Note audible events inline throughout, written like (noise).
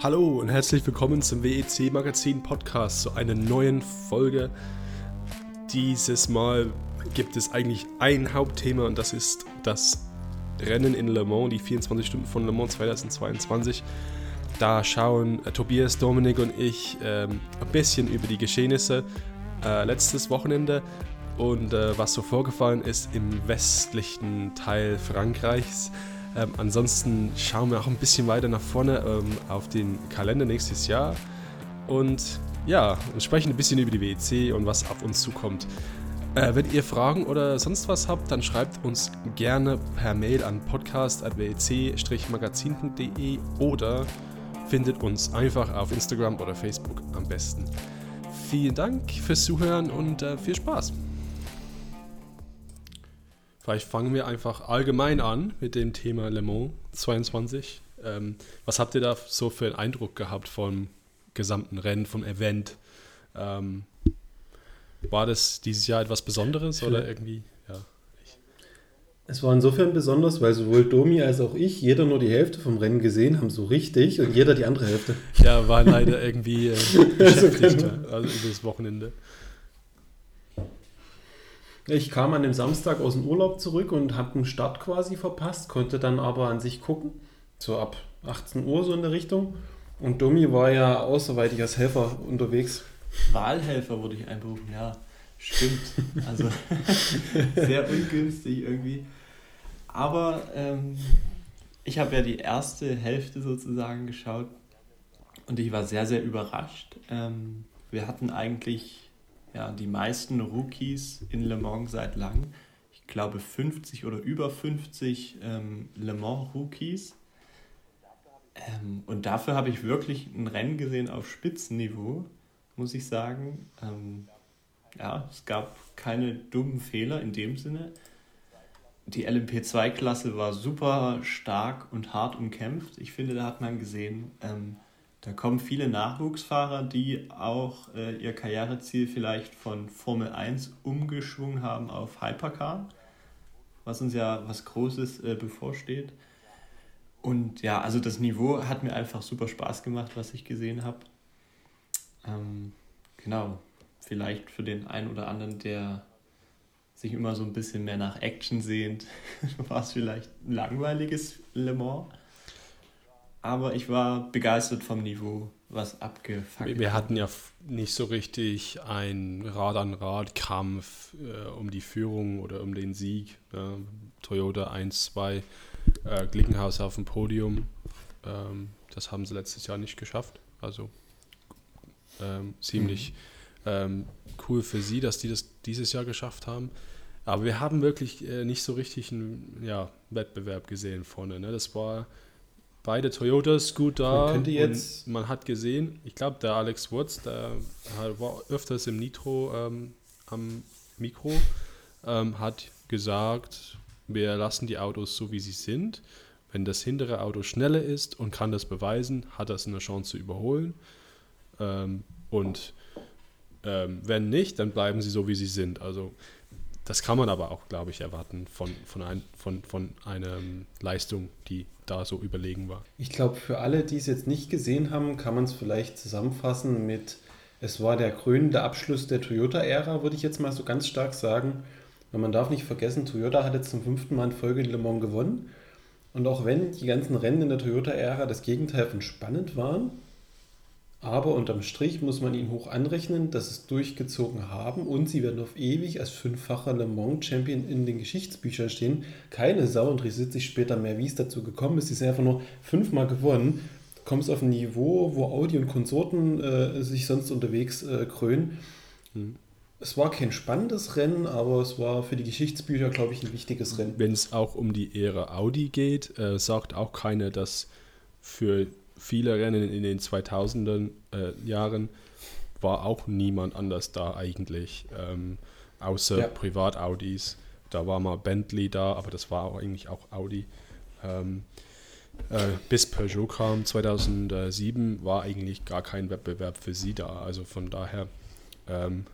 Hallo und herzlich willkommen zum WEC Magazin Podcast zu einer neuen Folge. Dieses Mal gibt es eigentlich ein Hauptthema und das ist das Rennen in Le Mans, die 24 Stunden von Le Mans 2022. Da schauen äh, Tobias, Dominik und ich ähm, ein bisschen über die Geschehnisse äh, letztes Wochenende und äh, was so vorgefallen ist im westlichen Teil Frankreichs. Ähm, ansonsten schauen wir auch ein bisschen weiter nach vorne ähm, auf den Kalender nächstes Jahr und ja, sprechen ein bisschen über die WEC und was auf uns zukommt. Äh, wenn ihr Fragen oder sonst was habt, dann schreibt uns gerne per Mail an podcast.wec-magazin.de oder findet uns einfach auf Instagram oder Facebook am besten. Vielen Dank fürs Zuhören und äh, viel Spaß. Vielleicht fangen wir einfach allgemein an mit dem Thema Le Mans 22. Ähm, was habt ihr da so für einen Eindruck gehabt vom gesamten Rennen, vom Event? Ähm, war das dieses Jahr etwas Besonderes oder irgendwie? Ja. Es war insofern besonders, weil sowohl Domi als auch ich jeder nur die Hälfte vom Rennen gesehen haben, so richtig, und jeder die andere Hälfte. Ja, war leider irgendwie äh, (laughs) beschäftigt, also über das Wochenende. Ich kam an dem Samstag aus dem Urlaub zurück und habe den Start quasi verpasst, konnte dann aber an sich gucken, so ab 18 Uhr so in der Richtung. Und Domi war ja außerweitig als Helfer unterwegs. Wahlhelfer wurde ich einberufen, ja, stimmt. Also (laughs) sehr ungünstig irgendwie. Aber ähm, ich habe ja die erste Hälfte sozusagen geschaut und ich war sehr, sehr überrascht. Ähm, wir hatten eigentlich ja, die meisten Rookies in Le Mans seit langem. Ich glaube 50 oder über 50 ähm, Le Mans Rookies. Ähm, und dafür habe ich wirklich ein Rennen gesehen auf Spitzenniveau, muss ich sagen. Ähm, ja, es gab keine dummen Fehler in dem Sinne. Die LMP2-Klasse war super stark und hart umkämpft. Ich finde, da hat man gesehen, ähm, da kommen viele Nachwuchsfahrer, die auch äh, ihr Karriereziel vielleicht von Formel 1 umgeschwungen haben auf Hypercar, was uns ja was Großes äh, bevorsteht. Und ja, also das Niveau hat mir einfach super Spaß gemacht, was ich gesehen habe. Ähm, genau, vielleicht für den einen oder anderen, der sich immer so ein bisschen mehr nach Action sehnt, (laughs) war es vielleicht ein langweiliges Le Mans aber ich war begeistert vom Niveau, was abgefangen Wir hatten ja nicht so richtig einen Rad-an-Rad-Kampf äh, um die Führung oder um den Sieg. Ja. Toyota 1, 2, äh, Glickenhaus auf dem Podium. Ähm, das haben sie letztes Jahr nicht geschafft. Also ähm, ziemlich mhm. ähm, cool für sie, dass die das dieses Jahr geschafft haben. Aber wir haben wirklich äh, nicht so richtig einen ja, Wettbewerb gesehen vorne. Ne? Das war beide Toyotas gut da. Man könnte jetzt. man hat gesehen, ich glaube, der Alex Wurz, der war öfters im Nitro ähm, am Mikro, ähm, hat gesagt, wir lassen die Autos so, wie sie sind. Wenn das hintere Auto schneller ist und kann das beweisen, hat das eine Chance zu überholen. Ähm, und ähm, wenn nicht, dann bleiben sie so, wie sie sind. Also das kann man aber auch, glaube ich, erwarten von, von, ein, von, von einer Leistung, die da so überlegen war. Ich glaube, für alle, die es jetzt nicht gesehen haben, kann man es vielleicht zusammenfassen mit, es war der krönende Abschluss der Toyota-Ära, würde ich jetzt mal so ganz stark sagen. Weil man darf nicht vergessen, Toyota hat jetzt zum fünften Mal in Folge in Le Mans gewonnen. Und auch wenn die ganzen Rennen in der Toyota-Ära das Gegenteil von spannend waren, aber unterm Strich muss man ihnen hoch anrechnen, dass sie es durchgezogen haben und sie werden auf ewig als fünffacher Le Mans Champion in den Geschichtsbüchern stehen. Keine Sau interessiert sich später mehr, wie es dazu gekommen ist. Sie sind einfach nur fünfmal gewonnen. Du kommst auf ein Niveau, wo Audi und Konsorten äh, sich sonst unterwegs äh, krönen. Mhm. Es war kein spannendes Rennen, aber es war für die Geschichtsbücher, glaube ich, ein wichtiges Rennen. Wenn es auch um die Ehre Audi geht, äh, sagt auch keiner, dass für viele Rennen in den 2000er äh, Jahren war auch niemand anders da eigentlich, ähm, außer ja. Privat-Audis. Da war mal Bentley da, aber das war auch eigentlich auch Audi. Ähm, äh, bis Peugeot kam 2007 war eigentlich gar kein Wettbewerb für sie da. Also von daher, ähm,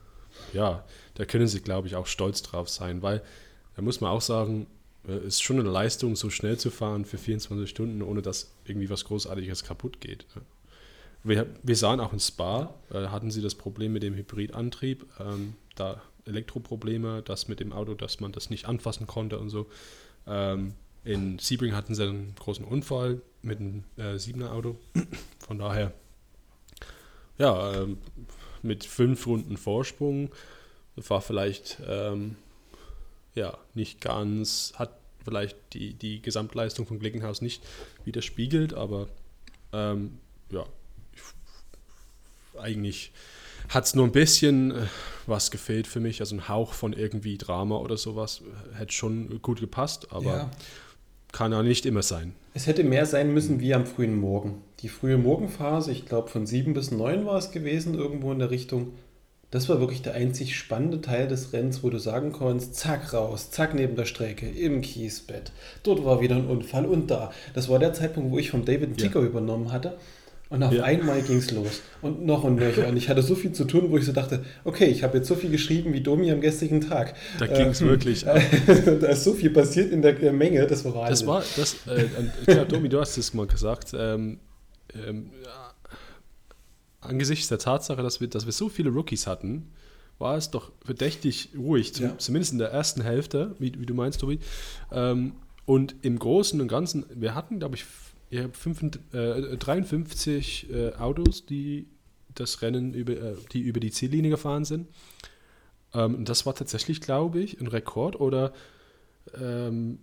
ja, da können sie, glaube ich, auch stolz drauf sein, weil da muss man auch sagen, ist schon eine Leistung, so schnell zu fahren für 24 Stunden, ohne dass irgendwie was Großartiges kaputt geht. wir, wir sahen auch in Spa, äh, hatten sie das Problem mit dem Hybridantrieb, ähm, da Elektroprobleme, das mit dem Auto, dass man das nicht anfassen konnte und so. Ähm, in Sebring hatten sie einen großen Unfall mit einem äh, 7er Auto. (clears throat) Von daher, ja, ähm, mit fünf Runden Vorsprung war vielleicht ähm, ja nicht ganz, hat vielleicht die, die Gesamtleistung von Glickenhaus nicht widerspiegelt, aber ähm, ja, eigentlich hat es nur ein bisschen äh, was gefehlt für mich, also ein Hauch von irgendwie Drama oder sowas, hätte schon gut gepasst, aber ja. kann ja nicht immer sein. Es hätte mehr sein müssen wie am frühen Morgen. Die frühe Morgenphase, ich glaube von sieben bis neun war es gewesen, irgendwo in der Richtung. Das war wirklich der einzig spannende Teil des Rennens, wo du sagen konntest, zack raus, zack neben der Strecke, im Kiesbett. Dort war wieder ein Unfall und da. Das war der Zeitpunkt, wo ich von David Ticker ja. übernommen hatte. Und auf ja. einmal ging es los. Und noch und nöcher. Und ich hatte so viel zu tun, wo ich so dachte, okay, ich habe jetzt so viel geschrieben wie Domi am gestrigen Tag. Da ging es ähm, wirklich. (laughs) da ist so viel passiert in der Menge, das war Wahnsinn. Das war, das, äh, ja, Domi, du hast es mal gesagt. Ähm, ähm, angesichts der Tatsache, dass wir, dass wir so viele Rookies hatten, war es doch verdächtig ruhig, zum, ja. zumindest in der ersten Hälfte, wie, wie du meinst, Tobi. Ähm, und im Großen und Ganzen, wir hatten, glaube ich, ich habe 53 äh, Autos, die das Rennen über, äh, die über die Ziellinie gefahren sind. Ähm, das war tatsächlich, glaube ich, ein Rekord oder ähm,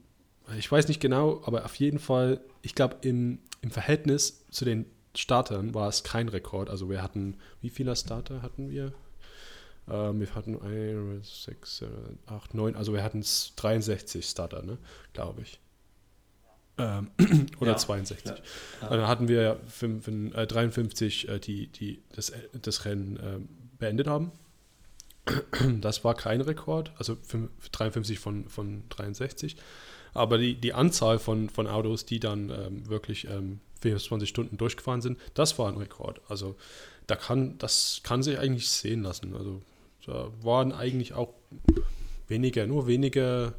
ich weiß nicht genau, aber auf jeden Fall, ich glaube, im, im Verhältnis zu den Startern war es kein Rekord. Also wir hatten, wie viele Starter hatten wir? Ähm, wir hatten 1, 6, 8, 9, also wir hatten 63 Starter, ne? glaube ich. Ähm, (clears throat) oder ja, 62. Ja, ja. Dann hatten wir 5, äh, 53, äh, die, die das, das Rennen äh, beendet haben. (clears throat) Das war kein Rekord, also 53 von, von 63. Aber die, die Anzahl von, von Autos, die dann ähm, wirklich ähm, 24 Stunden durchgefahren sind, das war ein Rekord. Also da kann, das kann sich eigentlich sehen lassen. Also da waren eigentlich auch weniger, nur weniger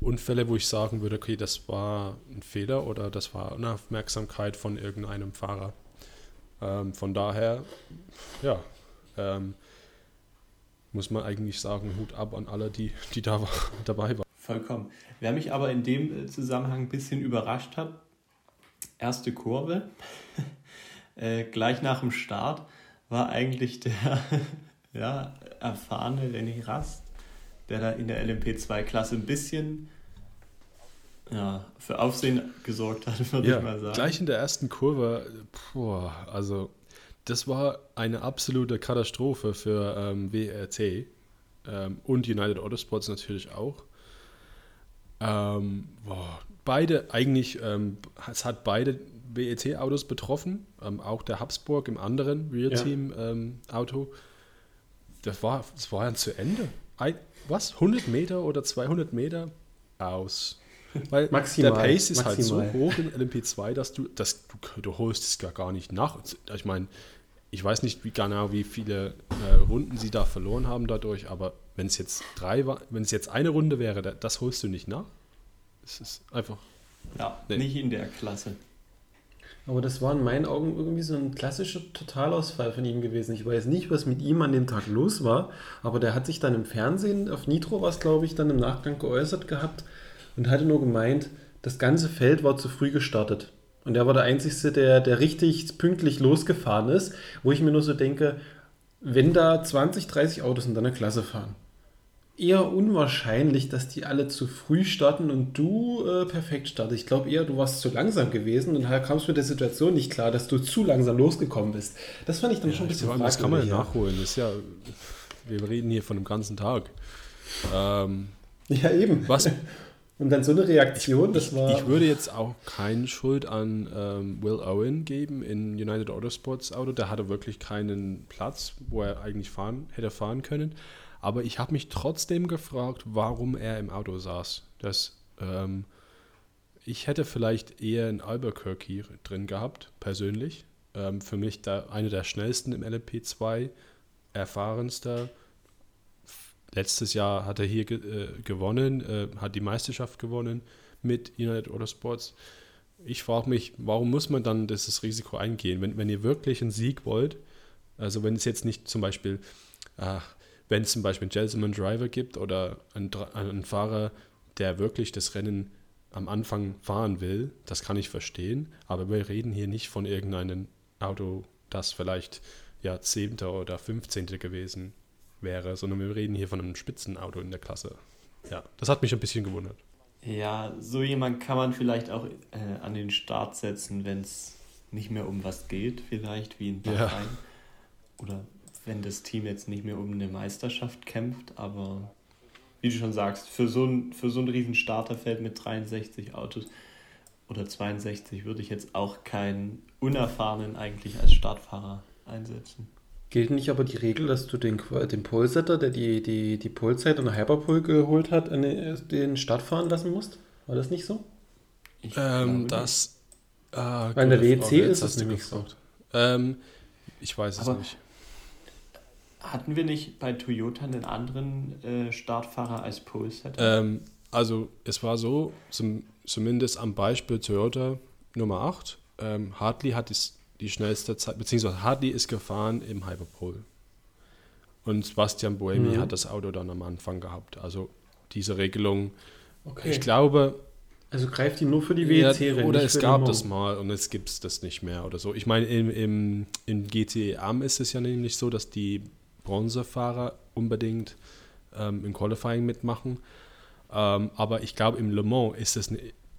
Unfälle, wo ich sagen würde, okay, das war ein Fehler oder das war Unaufmerksamkeit von irgendeinem Fahrer. Ähm, von daher, ja, ähm, muss man eigentlich sagen, Hut ab an alle, die, die da war, (laughs) dabei waren. Vollkommen. Wer mich aber in dem äh, Zusammenhang ein bisschen überrascht hat, erste Kurve, (laughs) äh, gleich nach dem Start, war eigentlich der (laughs) ja, erfahrene René Rast, der da in der LMP2-Klasse ein bisschen ja, für Aufsehen gesorgt hat, (laughs) würde ja, ich mal sagen. Gleich in der ersten Kurve, boah, also das war eine absolute Katastrophe für ähm, WRT ähm, und United Autosports natürlich auch. Ähm, boah, beide eigentlich, ähm, es hat beide WET-Autos betroffen, ähm, auch der Habsburg im anderen Rear-Team-Auto. Ja. das, war, das war ja zu Ende. Ein, was? 100 Meter oder 200 Meter aus. Weil maximal, der Pace ist maximal. halt so hoch in LMP2, dass du, dass du, du holst es gar, gar nicht nach. Ich meine, ich weiß nicht wie genau, wie viele äh, Runden sie da verloren haben dadurch, aber wenn es jetzt drei war, wenn es jetzt eine Runde wäre, das holst du nicht nach. Es ist einfach. Ja, nee. nicht in der Klasse. Aber das war in meinen Augen irgendwie so ein klassischer Totalausfall von ihm gewesen. Ich weiß nicht, was mit ihm an dem Tag los war, aber der hat sich dann im Fernsehen, auf Nitro was glaube ich, dann im Nachgang geäußert gehabt und hatte nur gemeint, das ganze Feld war zu früh gestartet. Und er war der Einzige, der, der richtig pünktlich losgefahren ist, wo ich mir nur so denke, wenn da 20, 30 Autos in deiner Klasse fahren, eher unwahrscheinlich, dass die alle zu früh starten und du äh, perfekt startest. Ich glaube eher, du warst zu langsam gewesen und daher kamst du mit der Situation nicht klar, dass du zu langsam losgekommen bist. Das fand ich dann ja, schon ein bisschen fragwürdig. Das kann man ja nachholen. Das ist ja, wir reden hier von einem ganzen Tag. Ähm, (laughs) ja, eben. Was, (laughs) und dann so eine Reaktion, das war. Ich würde jetzt auch keine Schuld an ähm, Will Owen geben in United Autosports Auto. Der hatte wirklich keinen Platz, wo er eigentlich fahren, hätte fahren können. Aber ich habe mich trotzdem gefragt, warum er im Auto saß. Das, ähm, ich hätte vielleicht eher in Albuquerque drin gehabt, persönlich. Ähm, für mich da einer der schnellsten im LMP2, erfahrenster. Letztes Jahr hat er hier ge äh, gewonnen, äh, hat die Meisterschaft gewonnen mit United Autosports. ich frage mich, warum muss man dann dieses Risiko eingehen, wenn, wenn ihr wirklich einen Sieg wollt? Also wenn es jetzt nicht zum Beispiel, ach, wenn es zum Beispiel einen Gentleman Driver gibt oder einen, einen Fahrer, der wirklich das Rennen am Anfang fahren will, das kann ich verstehen, aber wir reden hier nicht von irgendeinem Auto, das vielleicht ja 10. oder 15. gewesen wäre, sondern wir reden hier von einem Spitzenauto in der Klasse. Ja, das hat mich ein bisschen gewundert. Ja, so jemand kann man vielleicht auch äh, an den Start setzen, wenn es nicht mehr um was geht, vielleicht wie in Bahrain. Ja. Oder wenn das Team jetzt nicht mehr um eine Meisterschaft kämpft, aber wie du schon sagst, für so ein, für so ein riesen Starterfeld mit 63 Autos oder 62 würde ich jetzt auch keinen Unerfahrenen eigentlich als Startfahrer einsetzen. Gilt nicht aber die Regel, dass du den, den Polesetter, der die, die, die Polezeit und Hyperpole geholt hat, den Start fahren lassen musst? War das nicht so? Ähm, das. Äh, Weil in der WEC ist das nämlich so. Ähm, ich weiß es aber nicht. Hatten wir nicht bei Toyota einen anderen äh, Startfahrer als Polesetter? Ähm, also, es war so, zum, zumindest am Beispiel Toyota Nummer 8. Ähm, Hartley hat es die schnellste Zeit, beziehungsweise Hartley ist gefahren im Hyperpole. Und Sebastian Boemi mhm. hat das Auto dann am Anfang gehabt. Also diese Regelung, okay. ich glaube. Also greift die nur für die WEC-Rennen? Oder es gab das mal und jetzt gibt es das nicht mehr oder so. Ich meine, im, im, in GTE Am ist es ja nämlich so, dass die Bronzefahrer unbedingt ähm, im Qualifying mitmachen. Ähm, aber ich glaube, im Le Mans ist es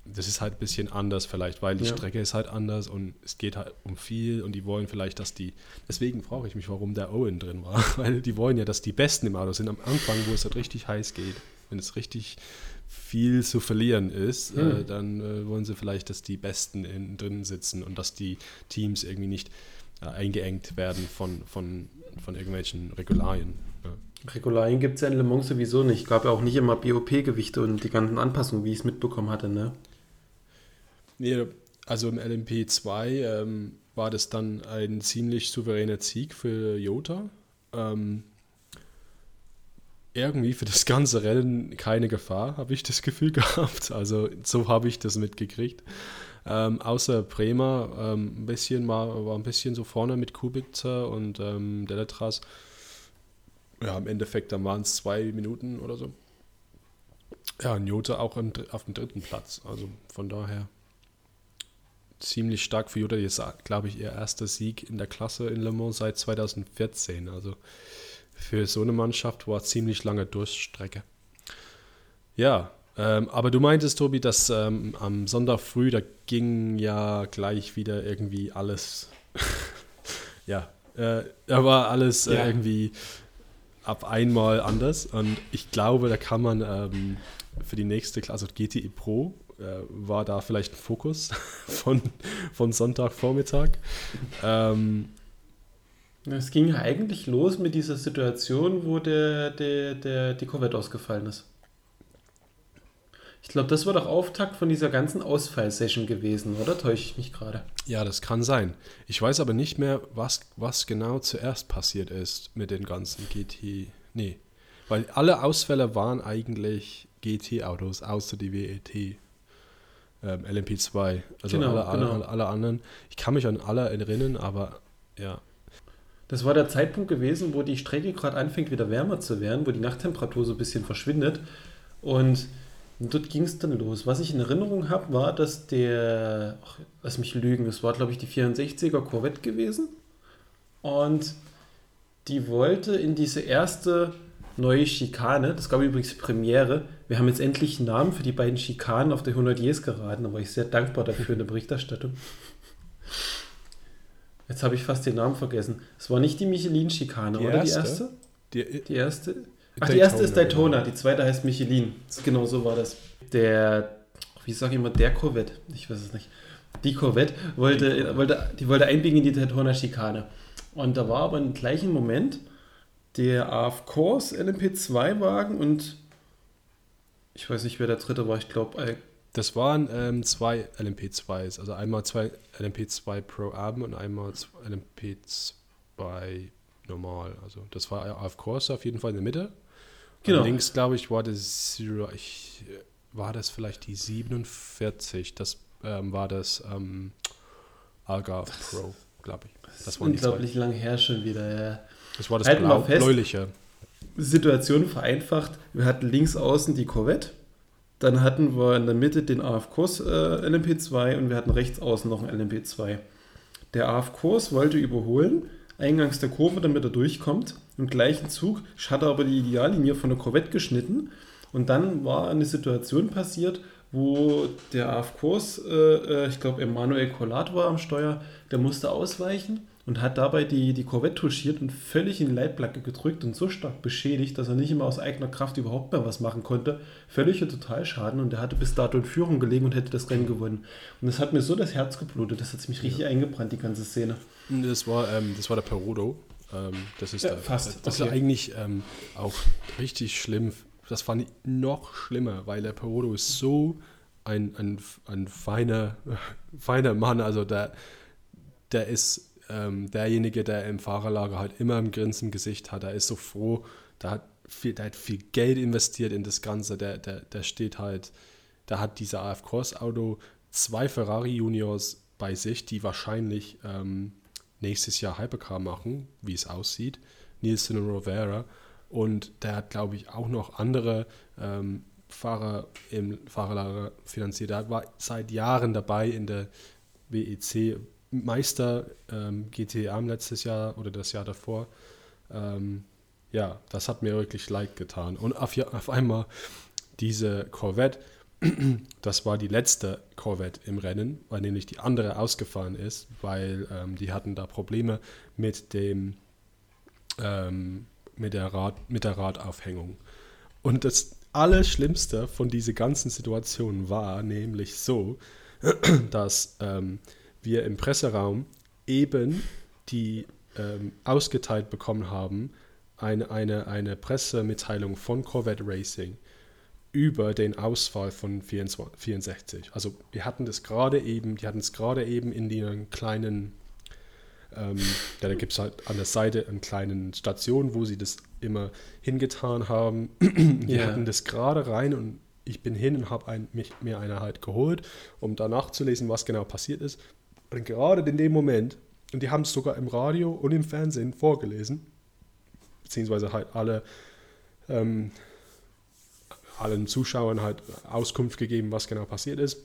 das ist halt ein bisschen anders vielleicht, weil die ja. Strecke ist halt anders und es geht halt um viel und die wollen vielleicht, dass die, deswegen frage ich mich, warum der Owen drin war, (laughs) weil die wollen ja, dass die Besten im Auto sind am Anfang, wo es halt richtig heiß geht, wenn es richtig viel zu verlieren ist, mhm. äh, hm. dann äh, wollen sie vielleicht, dass die Besten in, drin sitzen und dass die Teams irgendwie nicht äh, eingeengt werden von, von, von irgendwelchen Regularien. Ja. Regularien gibt es ja in Le Mans sowieso nicht. Gab ja auch nicht immer BOP-Gewichte und die ganzen Anpassungen, wie ich es mitbekommen hatte, ne? Nee, also im LMP2 ähm, war das dann ein ziemlich souveräner Sieg für Jota. Ähm, irgendwie für das ganze Rennen keine Gefahr, habe ich das Gefühl (laughs) gehabt. Also so habe ich das mitgekriegt. Ähm, außer Bremer ähm, ein bisschen war, war ein bisschen so vorne mit Kubica und ähm, Deletras. Ja, im Endeffekt dann waren es zwei Minuten oder so. Ja, Jota auch im, auf dem dritten Platz. Also von daher ziemlich stark für Jutta. Jetzt, glaube ich, ihr erster Sieg in der Klasse in Le Mans seit 2014. Also für so eine Mannschaft war ziemlich lange Durststrecke. Ja, ähm, aber du meintest, Tobi, dass ähm, am Sonntag früh, da ging ja gleich wieder irgendwie alles. (laughs) ja, äh, da war alles äh, ja. irgendwie ab einmal anders. Und ich glaube, da kann man ähm, für die nächste Klasse GTI Pro äh, war da vielleicht ein Fokus (laughs) von, von Sonntagvormittag. Ähm, es ging eigentlich los mit dieser Situation, wo der, der, der, die Corvette ausgefallen ist. Ich glaube, das war doch Auftakt von dieser ganzen Ausfallsession gewesen, oder? Täusche ich mich gerade? Ja, das kann sein. Ich weiß aber nicht mehr, was, was genau zuerst passiert ist mit den ganzen GT. Nee. Weil alle Ausfälle waren eigentlich GT-Autos, außer die WET ähm, LMP2. Also genau, alle, alle, genau. alle, anderen. Ich kann mich an alle erinnern, aber ja. Das war der Zeitpunkt gewesen, wo die Strecke gerade anfängt, wieder wärmer zu werden, wo die Nachttemperatur so ein bisschen verschwindet. Und dort ging es dann los. Was ich in Erinnerung habe, war, dass der, ach, lass mich lügen, das war glaube ich die 64er Corvette gewesen. Und die wollte in diese erste neue Schikane. Das gab übrigens Premiere. Wir haben jetzt endlich einen Namen für die beiden Schikanen auf der 100 Years geraten. Da war ich sehr dankbar dafür in der Berichterstattung. Jetzt habe ich fast den Namen vergessen. Es war nicht die Michelin-Schikane, oder die erste? Die, die erste? Ach, Daytona, die erste ist Daytona, ja. die zweite heißt Michelin. Genau so war das. Der, wie sage ich immer, der Corvette, ich weiß es nicht. Die Corvette wollte, die, wollte, die wollte einbiegen in die Daytona-Schikane. Und da war aber im gleichen Moment der AF Course LMP2-Wagen und ich weiß nicht, wer der dritte war, ich glaube. Äh, das waren ähm, zwei LMP2s, also einmal zwei LMP2 Pro Arm und einmal LMP2 normal. Also das war AF Course auf jeden Fall in der Mitte. Genau. Und links, glaube ich, war das ich, war das vielleicht die 47. Das ähm, war das ähm, Algarve Pro, glaube ich. Das war unglaublich lang her schon wieder, ja. Das war das Halten Blau, bläuliche. Situation vereinfacht. Wir hatten links außen die Corvette, dann hatten wir in der Mitte den AF-Kurs äh, LMP2 und wir hatten rechts außen noch einen LMP2. Der AF-Kurs wollte überholen, eingangs der Kurve, damit er durchkommt. Im gleichen Zug hat er aber die Ideallinie von der Corvette geschnitten und dann war eine Situation passiert, wo der AF-Kurs, äh, äh, ich glaube Emanuel Collat war am Steuer, der musste ausweichen und hat dabei die, die Corvette touchiert und völlig in die Leitplanke gedrückt und so stark beschädigt, dass er nicht immer aus eigener Kraft überhaupt mehr was machen konnte. Völliger Totalschaden und er hatte bis dato in Führung gelegen und hätte das Rennen gewonnen. Und das hat mir so das Herz geblutet, das hat mich richtig ja. eingebrannt, die ganze Szene. Das war, ähm, das war der Perodo. Ähm, das ist, ja, fast. Das okay. ist eigentlich ähm, auch richtig schlimm. Das fand ich noch schlimmer, weil der Perodo ist so ein, ein, ein feiner, (laughs) feiner Mann. Also der, der ist ähm, derjenige, der im Fahrerlager halt immer ein Grinsen im Gesicht hat, der ist so froh, der hat viel, der hat viel Geld investiert in das Ganze, der, der, der steht halt, da hat dieser AF Cross Auto zwei Ferrari Juniors bei sich, die wahrscheinlich ähm, nächstes Jahr Hypercar machen, wie es aussieht, Nielsen und Rovera. Und der hat, glaube ich, auch noch andere ähm, Fahrer im Fahrerlager finanziert. Der war seit Jahren dabei in der WEC Meister ähm, GTA letztes Jahr oder das Jahr davor. Ähm, ja, das hat mir wirklich leid getan. Und auf, auf einmal diese Corvette, das war die letzte Corvette im Rennen, weil nämlich die andere ausgefahren ist, weil ähm, die hatten da Probleme mit dem ähm, mit der, Rad, mit der Radaufhängung. Und das Allerschlimmste von dieser ganzen Situation war nämlich so, (clears throat) dass ähm, wir im Presseraum eben die ähm, ausgeteilt bekommen haben, eine, eine, eine Pressemitteilung von Corvette Racing über den Ausfall von 24, 64. Also wir hatten das gerade eben, die hatten es gerade eben in den kleinen, ähm, ja, da gibt es halt an der Seite eine kleine Station, wo sie das immer hingetan haben. (clears throat) wir yeah. hatten das gerade rein und ich bin hin und habe ein, mir eine halt geholt, um danach zu lesen, was genau passiert ist. Und gerade in dem Moment, und die haben es sogar im Radio und im Fernsehen vorgelesen, beziehungsweise halt alle ähm, allen Zuschauern halt Auskunft gegeben, was genau passiert ist.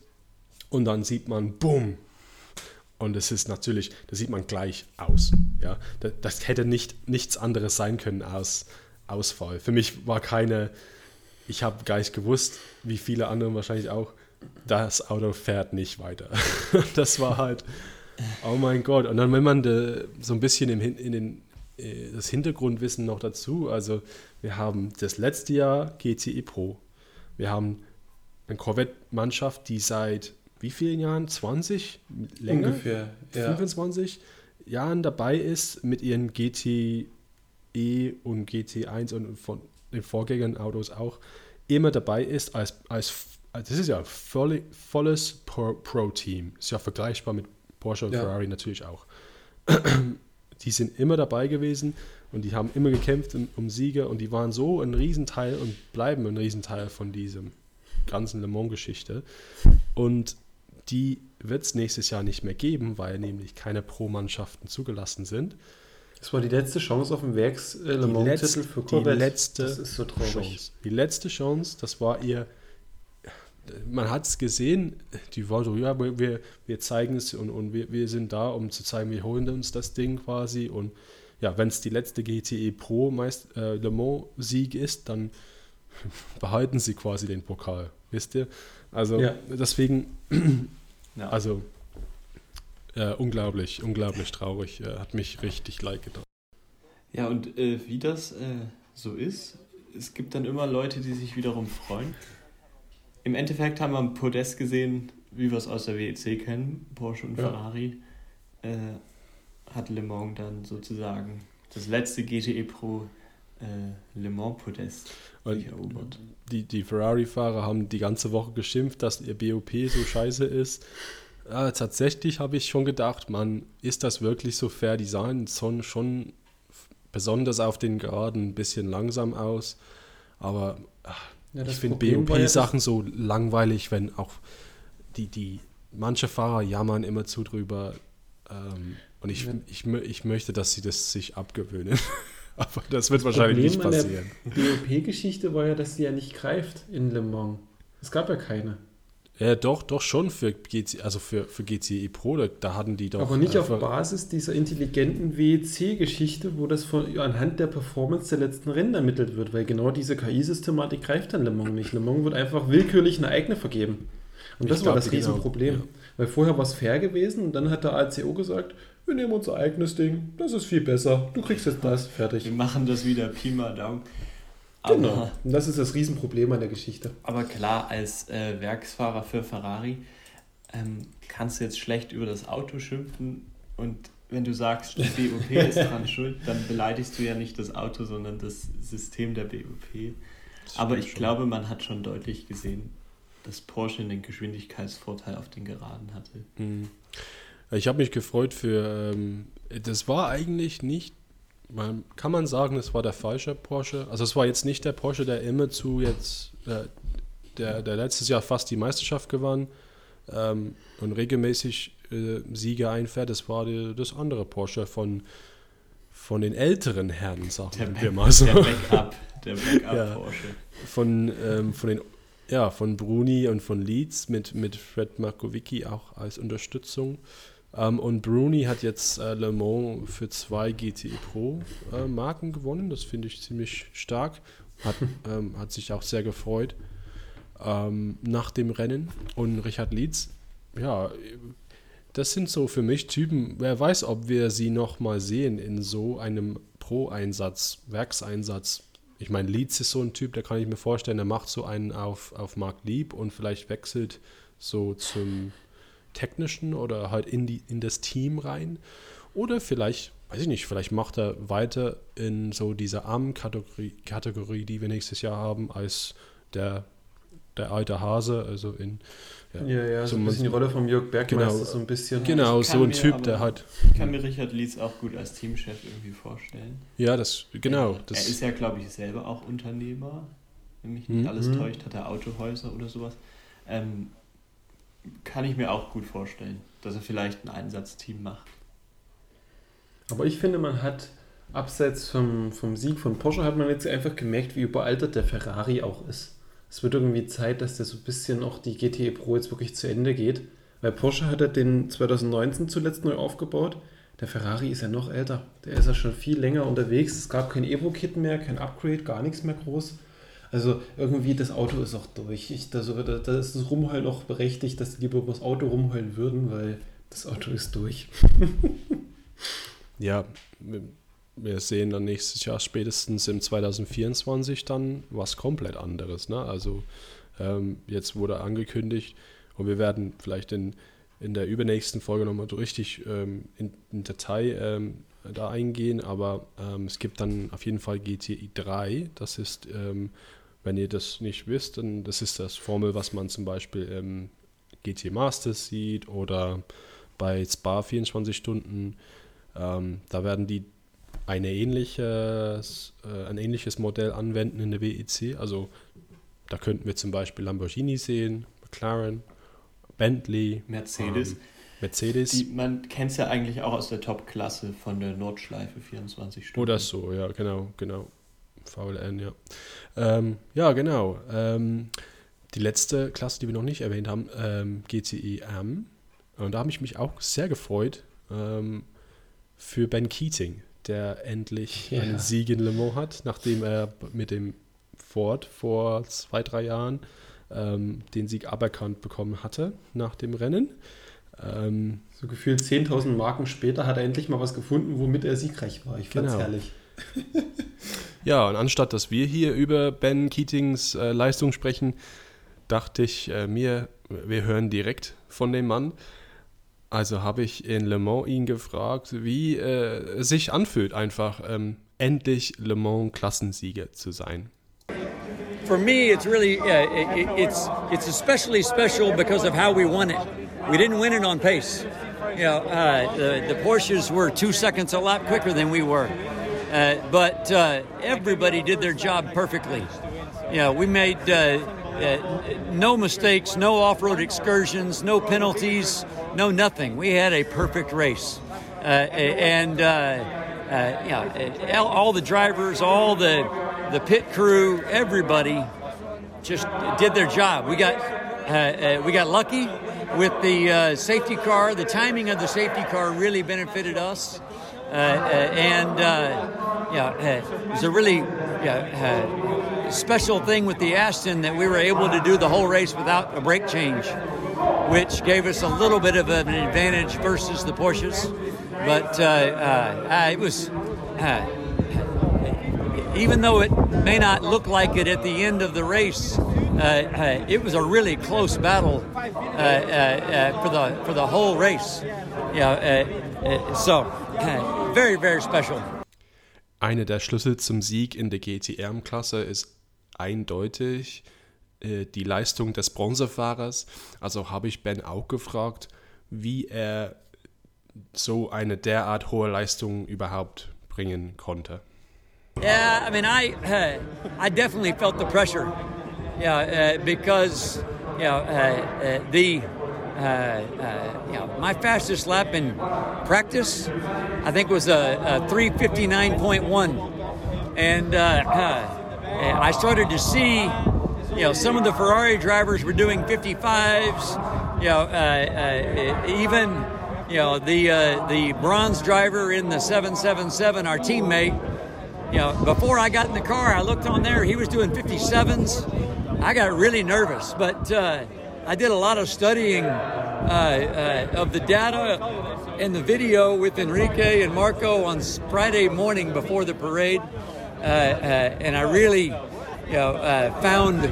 Und dann sieht man, bumm. Und es ist natürlich, das sieht man gleich aus. Ja? Das, das hätte nicht nichts anderes sein können als Ausfall. Für mich war keine, ich habe gleich gewusst, wie viele andere wahrscheinlich auch, das Auto fährt nicht weiter. (laughs) das war halt, oh mein Gott. Und dann, wenn man de, so ein bisschen im, in den, äh, das Hintergrundwissen noch dazu, also wir haben das letzte Jahr GTE Pro. Wir haben eine Corvette-Mannschaft, die seit wie vielen Jahren? 20? Länger? Ungefähr. Ja. 25 Jahren dabei ist mit ihren GTE und GT1 und von den Vorgängern Autos auch immer dabei ist als, als das ist ja voll, volles Pro-Team. Ist ja vergleichbar mit Porsche und ja. Ferrari natürlich auch. Die sind immer dabei gewesen und die haben immer gekämpft um Siege und die waren so ein Riesenteil und bleiben ein Riesenteil von diesem ganzen Le Mans-Geschichte. Und die wird es nächstes Jahr nicht mehr geben, weil nämlich keine Pro-Mannschaften zugelassen sind. Das war die letzte Chance auf dem Werks-Le Mans-Titel für Corvette. Die letzte das ist so traurig. Chance. Die letzte Chance, das war ihr man hat es gesehen, die waren so, ja, wir, wir zeigen es und, und wir, wir sind da, um zu zeigen, wir holen uns das Ding quasi. Und ja, wenn es die letzte GTE Pro meist, äh, Le Mans Sieg ist, dann (laughs) behalten sie quasi den Pokal, wisst ihr? Also ja. deswegen, (clears throat) ja. also äh, unglaublich, unglaublich traurig, äh, hat mich richtig leid getan. Ja, und äh, wie das äh, so ist, es gibt dann immer Leute, die sich wiederum freuen im Endeffekt haben wir ein Podest gesehen, wie wir es aus der WEC kennen, Porsche und ja. Ferrari. Äh, hat Le Mans dann sozusagen das letzte GTE Pro äh, Le Mans Podest erobert. Die, die Ferrari-Fahrer haben die ganze Woche geschimpft, dass ihr BOP so scheiße ist. Ja, tatsächlich habe ich schon gedacht, man, ist das wirklich so fair design? Schon, schon besonders auf den Geraden ein bisschen langsam aus. Aber ach, ja, ich finde BOP-Sachen so langweilig, wenn auch die, die, manche Fahrer jammern immer zu drüber. Ähm, und ich, ich, ich möchte, dass sie das sich abgewöhnen. (laughs) Aber das wird das wahrscheinlich Problem nicht passieren. Die DOP-Geschichte war ja, dass sie ja nicht greift in Le Mans. Es gab ja keine. Ja, doch, doch schon für GC, also für, für GCE Pro, da, da hatten die doch. Aber nicht auf Basis dieser intelligenten WEC-Geschichte, wo das von, anhand der Performance der letzten Rennen ermittelt wird, weil genau diese KI-Systematik greift dann Le Mans nicht. Le Mans wird einfach willkürlich eine eigene vergeben. Und das ich war das genau, Riesenproblem. Genau, ja. Weil vorher war es fair gewesen und dann hat der ACO gesagt, wir nehmen unser eigenes Ding, das ist viel besser, du kriegst jetzt das, fertig. Wir machen das wieder, Pi mal Daumen. Genau, und das ist das Riesenproblem an der Geschichte. Aber klar, als äh, Werksfahrer für Ferrari ähm, kannst du jetzt schlecht über das Auto schimpfen und wenn du sagst, die BOP (laughs) ist daran schuld, dann beleidigst du ja nicht das Auto, sondern das System der BOP. Aber ich schon. glaube, man hat schon deutlich gesehen, dass Porsche den Geschwindigkeitsvorteil auf den Geraden hatte. Mhm. Ich habe mich gefreut für, ähm, das war eigentlich nicht, man, kann man sagen, es war der falsche Porsche. Also es war jetzt nicht der Porsche, der immer zu jetzt, äh, der, der letztes Jahr fast die Meisterschaft gewann ähm, und regelmäßig äh, Siege einfährt. Das war die, das andere Porsche von, von den älteren Herren, sagen wir mal so. Der Backup, der (laughs) Backup ja, Porsche. Von, ähm, von den ja, von Bruni und von Leeds mit, mit Fred Markowicki auch als Unterstützung. Ähm, und Bruni hat jetzt äh, Le Mans für zwei GTE Pro äh, Marken gewonnen. Das finde ich ziemlich stark. Hat, (laughs) ähm, hat sich auch sehr gefreut ähm, nach dem Rennen. Und Richard Leeds, ja, das sind so für mich Typen, wer weiß, ob wir sie nochmal sehen in so einem Pro-Einsatz, Werkseinsatz. Ich meine, Leeds ist so ein Typ, der kann ich mir vorstellen, der macht so einen auf, auf Mark Lieb und vielleicht wechselt so zum technischen oder halt in, die, in das Team rein. Oder vielleicht, weiß ich nicht, vielleicht macht er weiter in so dieser Arm-Kategorie, Kategorie, die wir nächstes Jahr haben, als der, der alte Hase, also in ja, ja, ja so, so ein bisschen die Rolle von Jörg Bergmeister, genau, so ein bisschen. Genau, so ein Typ, der hat. Ich kann mir Richard Lietz auch gut als Teamchef irgendwie vorstellen. Ja, das, genau. Er, das er ist ja, glaube ich, selber auch Unternehmer. Wenn mich nicht mhm. alles täuscht, hat er Autohäuser oder sowas. Ähm, kann ich mir auch gut vorstellen, dass er vielleicht ein Einsatzteam macht. Aber ich finde, man hat abseits vom, vom Sieg von Porsche hat man jetzt einfach gemerkt, wie überaltert der Ferrari auch ist. Es wird irgendwie Zeit, dass der so ein bisschen auch die GTE Pro jetzt wirklich zu Ende geht. Weil Porsche hat er den 2019 zuletzt neu aufgebaut. Der Ferrari ist ja noch älter. Der ist ja schon viel länger unterwegs. Es gab kein Evo-Kit mehr, kein Upgrade, gar nichts mehr groß. Also irgendwie das Auto ist auch durch. Ich, da, da, ist das Rumheulen auch berechtigt, dass die lieber über das Auto rumheulen würden, weil das Auto ist durch. (laughs) ja, wir sehen dann nächstes Jahr spätestens im 2024 dann was komplett anderes. Ne? Also ähm, jetzt wurde angekündigt und wir werden vielleicht in, in der übernächsten Folge nochmal richtig ähm, in, in, Detail ähm, da eingehen, aber ähm, es gibt dann auf jeden Fall GTI 3, das ist ähm, wenn ihr das nicht wisst, dann das ist das Formel, was man zum Beispiel im GT Masters sieht oder bei Spa 24 Stunden. Ähm, da werden die eine ähnliches, äh, ein ähnliches Modell anwenden in der WEC. Also da könnten wir zum Beispiel Lamborghini sehen, McLaren, Bentley, Mercedes. Ähm, Mercedes. Die, man kennt es ja eigentlich auch aus der Top-Klasse von der Nordschleife 24 Stunden. Oder so, ja, genau, genau. VLN, ja. Ähm, ja, genau. Ähm, die letzte Klasse, die wir noch nicht erwähnt haben, ähm, GCE-M. Und da habe ich mich auch sehr gefreut ähm, für Ben Keating, der endlich ja. einen Sieg in Le Mans hat, nachdem er mit dem Ford vor zwei, drei Jahren ähm, den Sieg aberkannt bekommen hatte nach dem Rennen. Ähm, so gefühlt 10.000 Marken später hat er endlich mal was gefunden, womit er siegreich war. Ich fand's genau. herrlich. (laughs) ja, und anstatt dass wir hier über Ben Keatings äh, Leistung sprechen, dachte ich äh, mir, wir hören direkt von dem Mann. Also habe ich in Le Mans ihn gefragt, wie äh, es sich anfühlt, einfach ähm, endlich Le Mans Klassensieger zu sein. For me, it's really uh, it, it's it's especially special because of how we won it. We didn't win it on pace. You know, uh, the, the Porsches were two seconds a lot quicker than we were. Uh, but uh, everybody did their job perfectly. Know, we made uh, uh, no mistakes, no off road excursions, no penalties, no nothing. We had a perfect race. Uh, and, uh, you know, all the drivers, all the, the pit crew, everybody just did their job. We got, we got lucky with the safety car. The timing of the safety car really benefited us. And, yeah, it was a really yeah, special thing with the Aston that we were able to do the whole race without a brake change, which gave us a little bit of an advantage versus the Porsches. But uh, uh, it was, uh, even though it may not look like it at the end of the race, uh, it was a really close battle uh, uh, for the for the whole race. Yeah, so very very special. Eine der Schlüssel zum Sieg in der GTM-Klasse ist eindeutig äh, die Leistung des Bronzefahrers. Also habe ich Ben auch gefragt, wie er so eine derart hohe Leistung überhaupt bringen konnte. Yeah, I mean, I uh, I definitely felt the pressure. Yeah, uh, because you know uh, the uh, uh, you know, my fastest lap in practice, I think, was a, a 359.1. And uh, I started to see, you know, some of the Ferrari drivers were doing 55s, you know, uh, uh, even, you know, the, uh, the bronze driver in the 777, our teammate, you know, before I got in the car, I looked on there, he was doing 57s. I got really nervous, but I did a lot of studying uh, uh, of the data and the video with Enrique and Marco on Friday morning before the parade, uh, uh and I really, you know, uh, found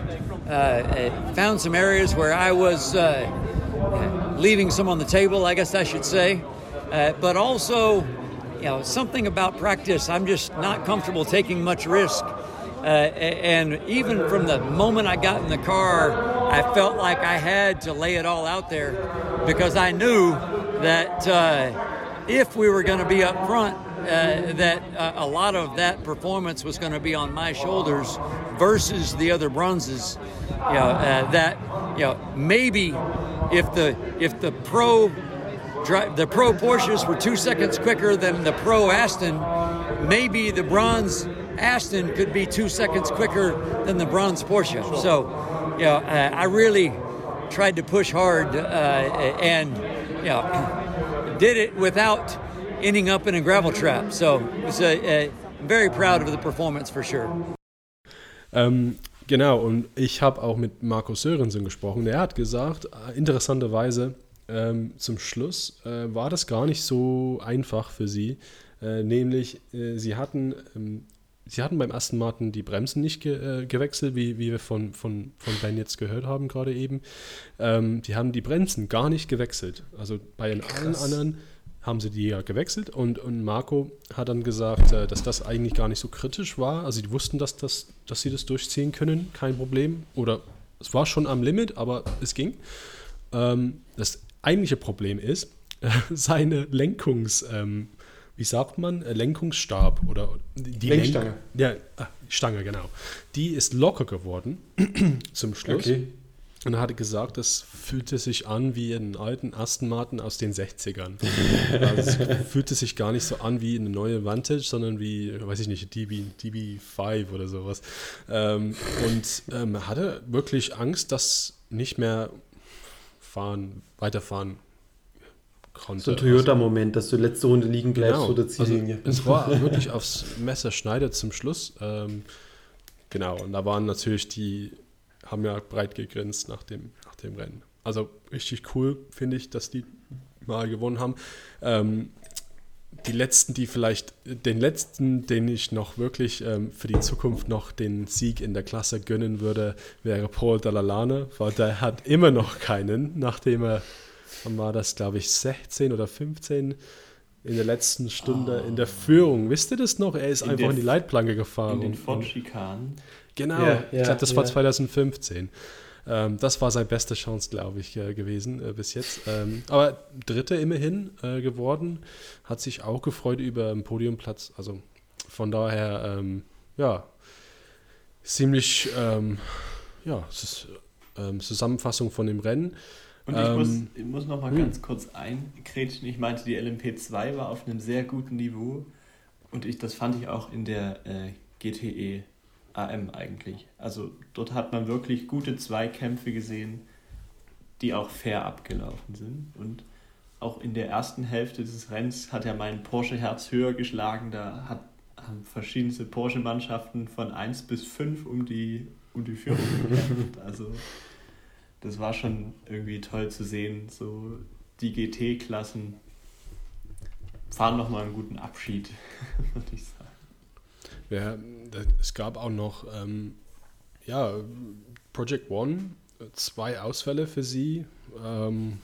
found some areas where I was leaving some on the table. I guess I should say, but also, you know, something about practice. I'm just not comfortable taking much risk. Uh, and even from the moment I got in the car, I felt like I had to lay it all out there because I knew that uh, if we were going to be up front, uh, that uh, a lot of that performance was going to be on my shoulders versus the other bronzes. You know, uh, that you know maybe if the if the pro the pro Porsches were two seconds quicker than the pro Aston, maybe the bronze Aston could be two seconds quicker than the bronze Porsche. So, you know, uh, I really tried to push hard uh, and, you (laughs) did it without ending up in a gravel trap. So, it's a, a very proud of the performance for sure. Ähm, genau, und ich habe auch mit Markus Sörensen gesprochen. Er hat gesagt, äh, interessanterweise, ähm, zum Schluss äh, war das gar nicht so einfach für sie. Äh, nämlich, äh, sie hatten ähm, sie hatten beim ersten Martin die Bremsen nicht ge, äh, gewechselt, wie, wie wir von, von, von Ben jetzt gehört haben, gerade eben. Ähm, die haben die Bremsen gar nicht gewechselt. Also bei den allen anderen haben sie die ja gewechselt und, und Marco hat dann gesagt, äh, dass das eigentlich gar nicht so kritisch war. Also die wussten, dass, das, dass sie das durchziehen können, kein Problem. Oder es war schon am Limit, aber es ging. Ähm, das eigentliche Problem ist, (laughs) seine Lenkungs... Ähm, wie sagt man, äh, Lenkungsstab oder die Lenkstange. Lenk ja, ah, Stange, genau. Die ist locker geworden (clears throat) zum Schluss. Okay. Und er hatte gesagt, das fühlte sich an wie einen alten Aston Martin aus den 60ern. (laughs) also es fühlte sich gar nicht so an wie eine neue Vantage, sondern wie, weiß ich nicht, DB, DB5 oder sowas. Ähm, und ähm, er hatte wirklich Angst, dass nicht mehr fahren, weiterfahren konnte. So ein Toyota-Moment, dass du letzte Runde liegen bleibst genau. vor der also Ziellinie. Also, es war (laughs) wirklich aufs Messer schneidet zum Schluss. Ähm, genau, und da waren natürlich die, haben ja breit gegrinst nach dem, nach dem Rennen. Also richtig cool, finde ich, dass die mal gewonnen haben. Ähm, die letzten, die vielleicht, den letzten, den ich noch wirklich ähm, für die Zukunft noch den Sieg in der Klasse gönnen würde, wäre Paul Dalalane, weil der hat immer noch keinen, nachdem er dann war das, glaube ich, 16 oder 15 in der letzten Stunde oh. in der Führung. Wisst ihr das noch? Er ist in einfach in die Leitplanke gefahren. In den Ford-Schikanen. Genau, ja, ja, ich glaube, das ja. war 2015. Ähm, das war seine beste Chance, glaube ich, äh, gewesen äh, bis jetzt. Ähm, aber Dritte immerhin äh, geworden, hat sich auch gefreut über einen Podiumplatz. Also von daher, ähm, ja, ziemlich ähm, ja, ähm, Zusammenfassung von dem Rennen. Und ich, ähm, muss, ich muss noch mal hm. ganz kurz einkretschen. Ich meinte, die LMP2 war auf einem sehr guten Niveau. Und ich, das fand ich auch in der äh, GTE AM eigentlich. Also dort hat man wirklich gute Zweikämpfe gesehen, die auch fair abgelaufen sind. Und auch in der ersten Hälfte des Rennens hat ja mein Porsche-Herz höher geschlagen. Da hat, haben verschiedenste Porsche-Mannschaften von 1 bis 5 um die, um die Führung gekämpft. Also das war schon irgendwie toll zu sehen. So die GT-Klassen fahren nochmal einen guten Abschied, (laughs) würde ich sagen. Ja, es gab auch noch, ähm, ja, Project One, zwei Ausfälle für sie. Ähm,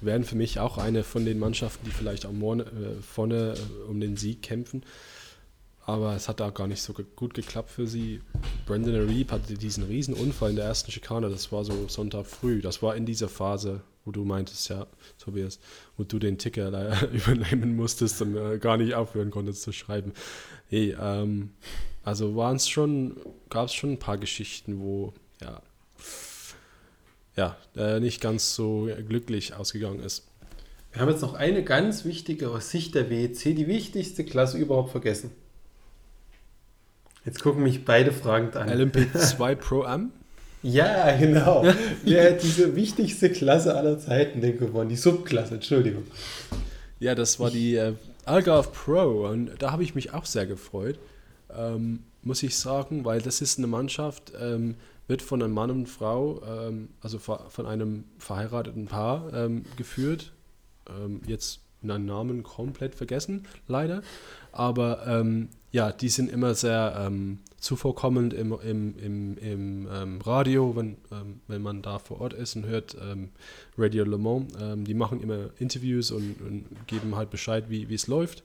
wären für mich auch eine von den Mannschaften, die vielleicht auch vorne, äh, vorne äh, um den Sieg kämpfen. Aber es hat da gar nicht so gut geklappt für sie. Brandon Reeb hatte diesen riesen Unfall in der ersten Schikane, das war so Sonntag früh. Das war in dieser Phase, wo du meintest, ja, Tobias, wo du den Ticker (laughs) übernehmen musstest und äh, gar nicht aufhören konntest zu schreiben. Hey, ähm, also waren es schon, gab es schon ein paar Geschichten, wo ja, ja äh, nicht ganz so glücklich ausgegangen ist. Wir haben jetzt noch eine ganz wichtige aus Sicht der WEC, die wichtigste Klasse überhaupt vergessen. Jetzt gucken mich beide fragend an. LMP2 (laughs) Pro Am? Ja, genau. (laughs) Wer hat diese wichtigste Klasse aller Zeiten denn gewonnen? Die Subklasse, Entschuldigung. Ja, das war die äh, Algarve Pro und da habe ich mich auch sehr gefreut, ähm, muss ich sagen, weil das ist eine Mannschaft, ähm, wird von einem Mann und Frau, ähm, also von einem verheirateten Paar ähm, geführt. Ähm, jetzt einen Namen komplett vergessen, leider. Aber ähm, ja, die sind immer sehr ähm, zuvorkommend im, im, im, im ähm, Radio, wenn, ähm, wenn man da vor Ort ist und hört ähm, Radio Le Mans. Ähm, die machen immer Interviews und, und, geben halt Bescheid, wie, es läuft.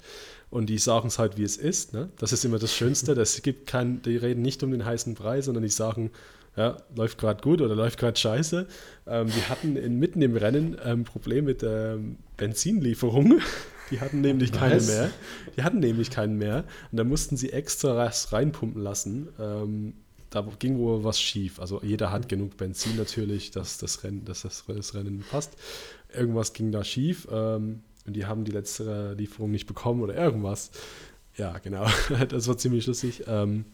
Und die sagen es halt, wie es ist. Ne? Das ist immer das Schönste. Das (laughs) gibt kein, die reden nicht um den heißen Brei, sondern die sagen, ja, läuft gerade gut oder läuft gerade scheiße. Ähm, die hatten in, mitten im Rennen ein ähm, Problem mit der Benzinlieferung. Die hatten nämlich Was? keine mehr. Die hatten nämlich keinen mehr. Und da mussten sie extra was reinpumpen lassen. Ähm, da ging wohl was schief. Also jeder hat genug Benzin natürlich, dass das Rennen, dass das, das Rennen passt. Irgendwas ging da schief ähm, und die haben die letzte Lieferung nicht bekommen oder irgendwas. Ja, genau. (laughs) das war ziemlich lustig. Ähm,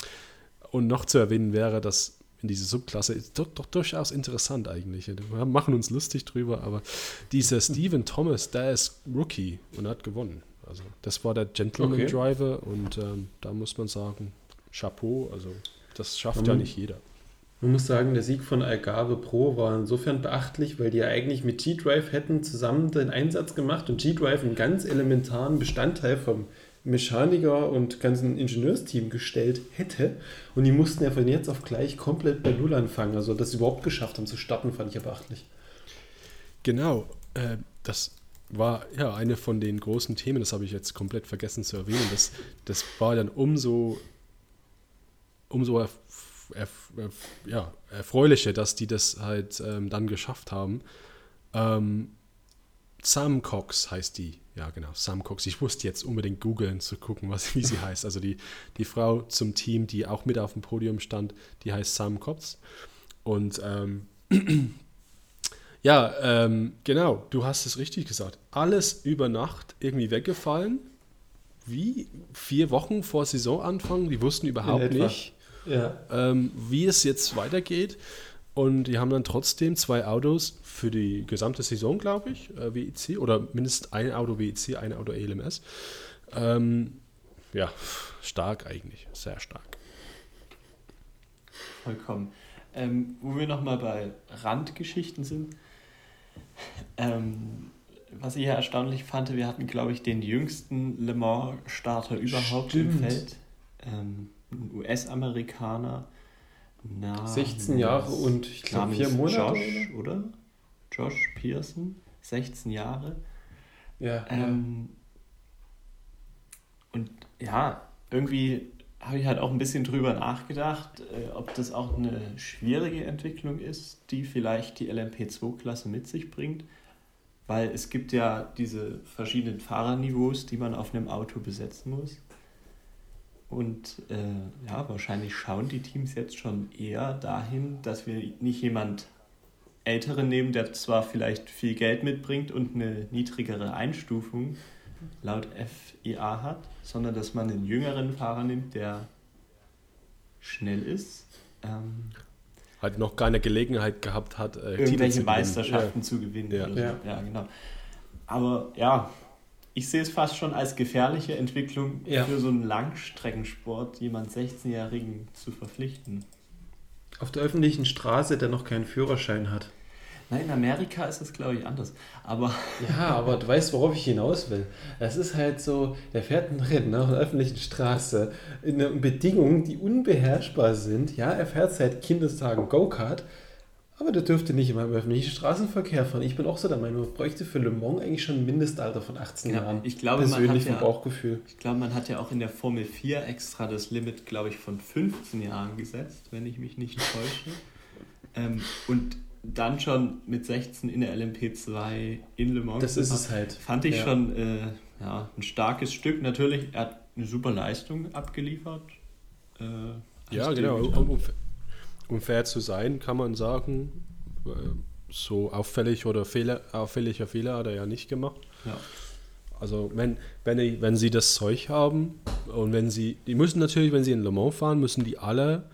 und noch zu erwähnen wäre, dass in diese Subklasse ist doch, doch, durchaus interessant eigentlich. Wir machen uns lustig drüber, aber dieser (laughs) Steven Thomas, der ist Rookie und hat gewonnen. Also das war der Gentleman okay. Driver und ähm, da muss man sagen, Chapeau, also das schafft man, ja nicht jeder. Man muss sagen, der Sieg von Algarve Pro war insofern beachtlich, weil die ja eigentlich mit G-Drive hätten zusammen den Einsatz gemacht und G-Drive einen ganz elementaren Bestandteil vom Mechaniker und ganzen Ingenieursteam gestellt hätte. Und die mussten ja von jetzt auf gleich komplett bei Null anfangen. Also, dass sie überhaupt geschafft haben zu starten, fand ich beachtlich. Genau, äh, das war ja eine von den großen Themen, das habe ich jetzt komplett vergessen zu erwähnen. Das, das war dann umso, umso erf erf ja, erfreulicher, dass die das halt ähm, dann geschafft haben. Ähm, Sam Cox heißt die ja, genau, Sam Cox. Ich musste jetzt unbedingt googeln, zu gucken, was, wie sie heißt. Also die, die Frau zum Team, die auch mit auf dem Podium stand, die heißt Sam Cox. Und ähm, (clears throat) ja, ähm, genau, du hast es richtig gesagt. Alles über Nacht irgendwie weggefallen. Wie vier Wochen vor Saisonanfang. Die wussten überhaupt nicht, ja. ähm, wie es jetzt weitergeht. Und die haben dann trotzdem zwei Autos für die gesamte Saison, glaube ich, äh, WEC, oder mindestens ein Auto WEC, ein Auto ELMS. Ähm, ja, stark eigentlich, sehr stark. Vollkommen. Ähm, wo wir nochmal bei Randgeschichten sind, (laughs) ähm, was ich ja erstaunlich fand, wir hatten, glaube ich, den jüngsten Le Mans-Starter überhaupt Stimmt. im Feld. Ähm, ein US-Amerikaner, na, 16 Jahre und ich glaube vier Monate. Josh, oder? Josh Pearson, 16 Jahre. Ja. Ähm, und ja, irgendwie habe ich halt auch ein bisschen drüber nachgedacht, äh, ob das auch eine schwierige Entwicklung ist, die vielleicht die LMP2-Klasse mit sich bringt. Weil es gibt ja diese verschiedenen Fahrerniveaus, die man auf einem Auto besetzen muss. Und äh, ja, wahrscheinlich schauen die Teams jetzt schon eher dahin, dass wir nicht jemand Älteren nehmen, der zwar vielleicht viel Geld mitbringt und eine niedrigere Einstufung laut FIA hat, sondern dass man einen jüngeren Fahrer nimmt, der schnell ist. Ähm, halt noch keine Gelegenheit gehabt hat, äh, irgendwelche Meisterschaften ja. zu gewinnen. Ja. So. ja. genau. Aber ja, ich sehe es fast schon als gefährliche Entwicklung ja. für so einen Langstreckensport, jemand 16-Jährigen zu verpflichten. Auf der öffentlichen Straße, der noch keinen Führerschein hat. Nein, in Amerika ist es, glaube ich, anders. Aber (laughs) ja, aber du weißt, worauf ich hinaus will. Es ist halt so, der fährt ein Rennen auf einer öffentlichen Straße in Bedingungen, die unbeherrschbar sind. Ja, er fährt seit Kindestagen Go-Kart, aber der dürfte nicht immer im öffentlichen Straßenverkehr fahren. Ich bin auch so der Meinung, man bräuchte für Le Mans eigentlich schon ein Mindestalter von 18 genau. Jahren. Ich glaube, Persönlich man hat ja, Bauchgefühl. Ich glaube, man hat ja auch in der Formel 4 extra das Limit, glaube ich, von 15 Jahren gesetzt, wenn ich mich nicht täusche. ähm, und dann schon mit 16 in der LMP2 in Le Mans. Das ist es halt. Fand ich ja. schon äh, ja, ein starkes Stück. Natürlich, er hat eine super Leistung abgeliefert. Äh, ja, genau. Um, um, fair zu sein, kann man sagen, äh, so auffällig oder Fehler, auffälliger Fehler hat er ja nicht gemacht. Ja. Also wenn, wenn, wenn sie das Zeug haben und wenn sie, die müssen natürlich, wenn sie in Le Mans fahren, müssen die alle,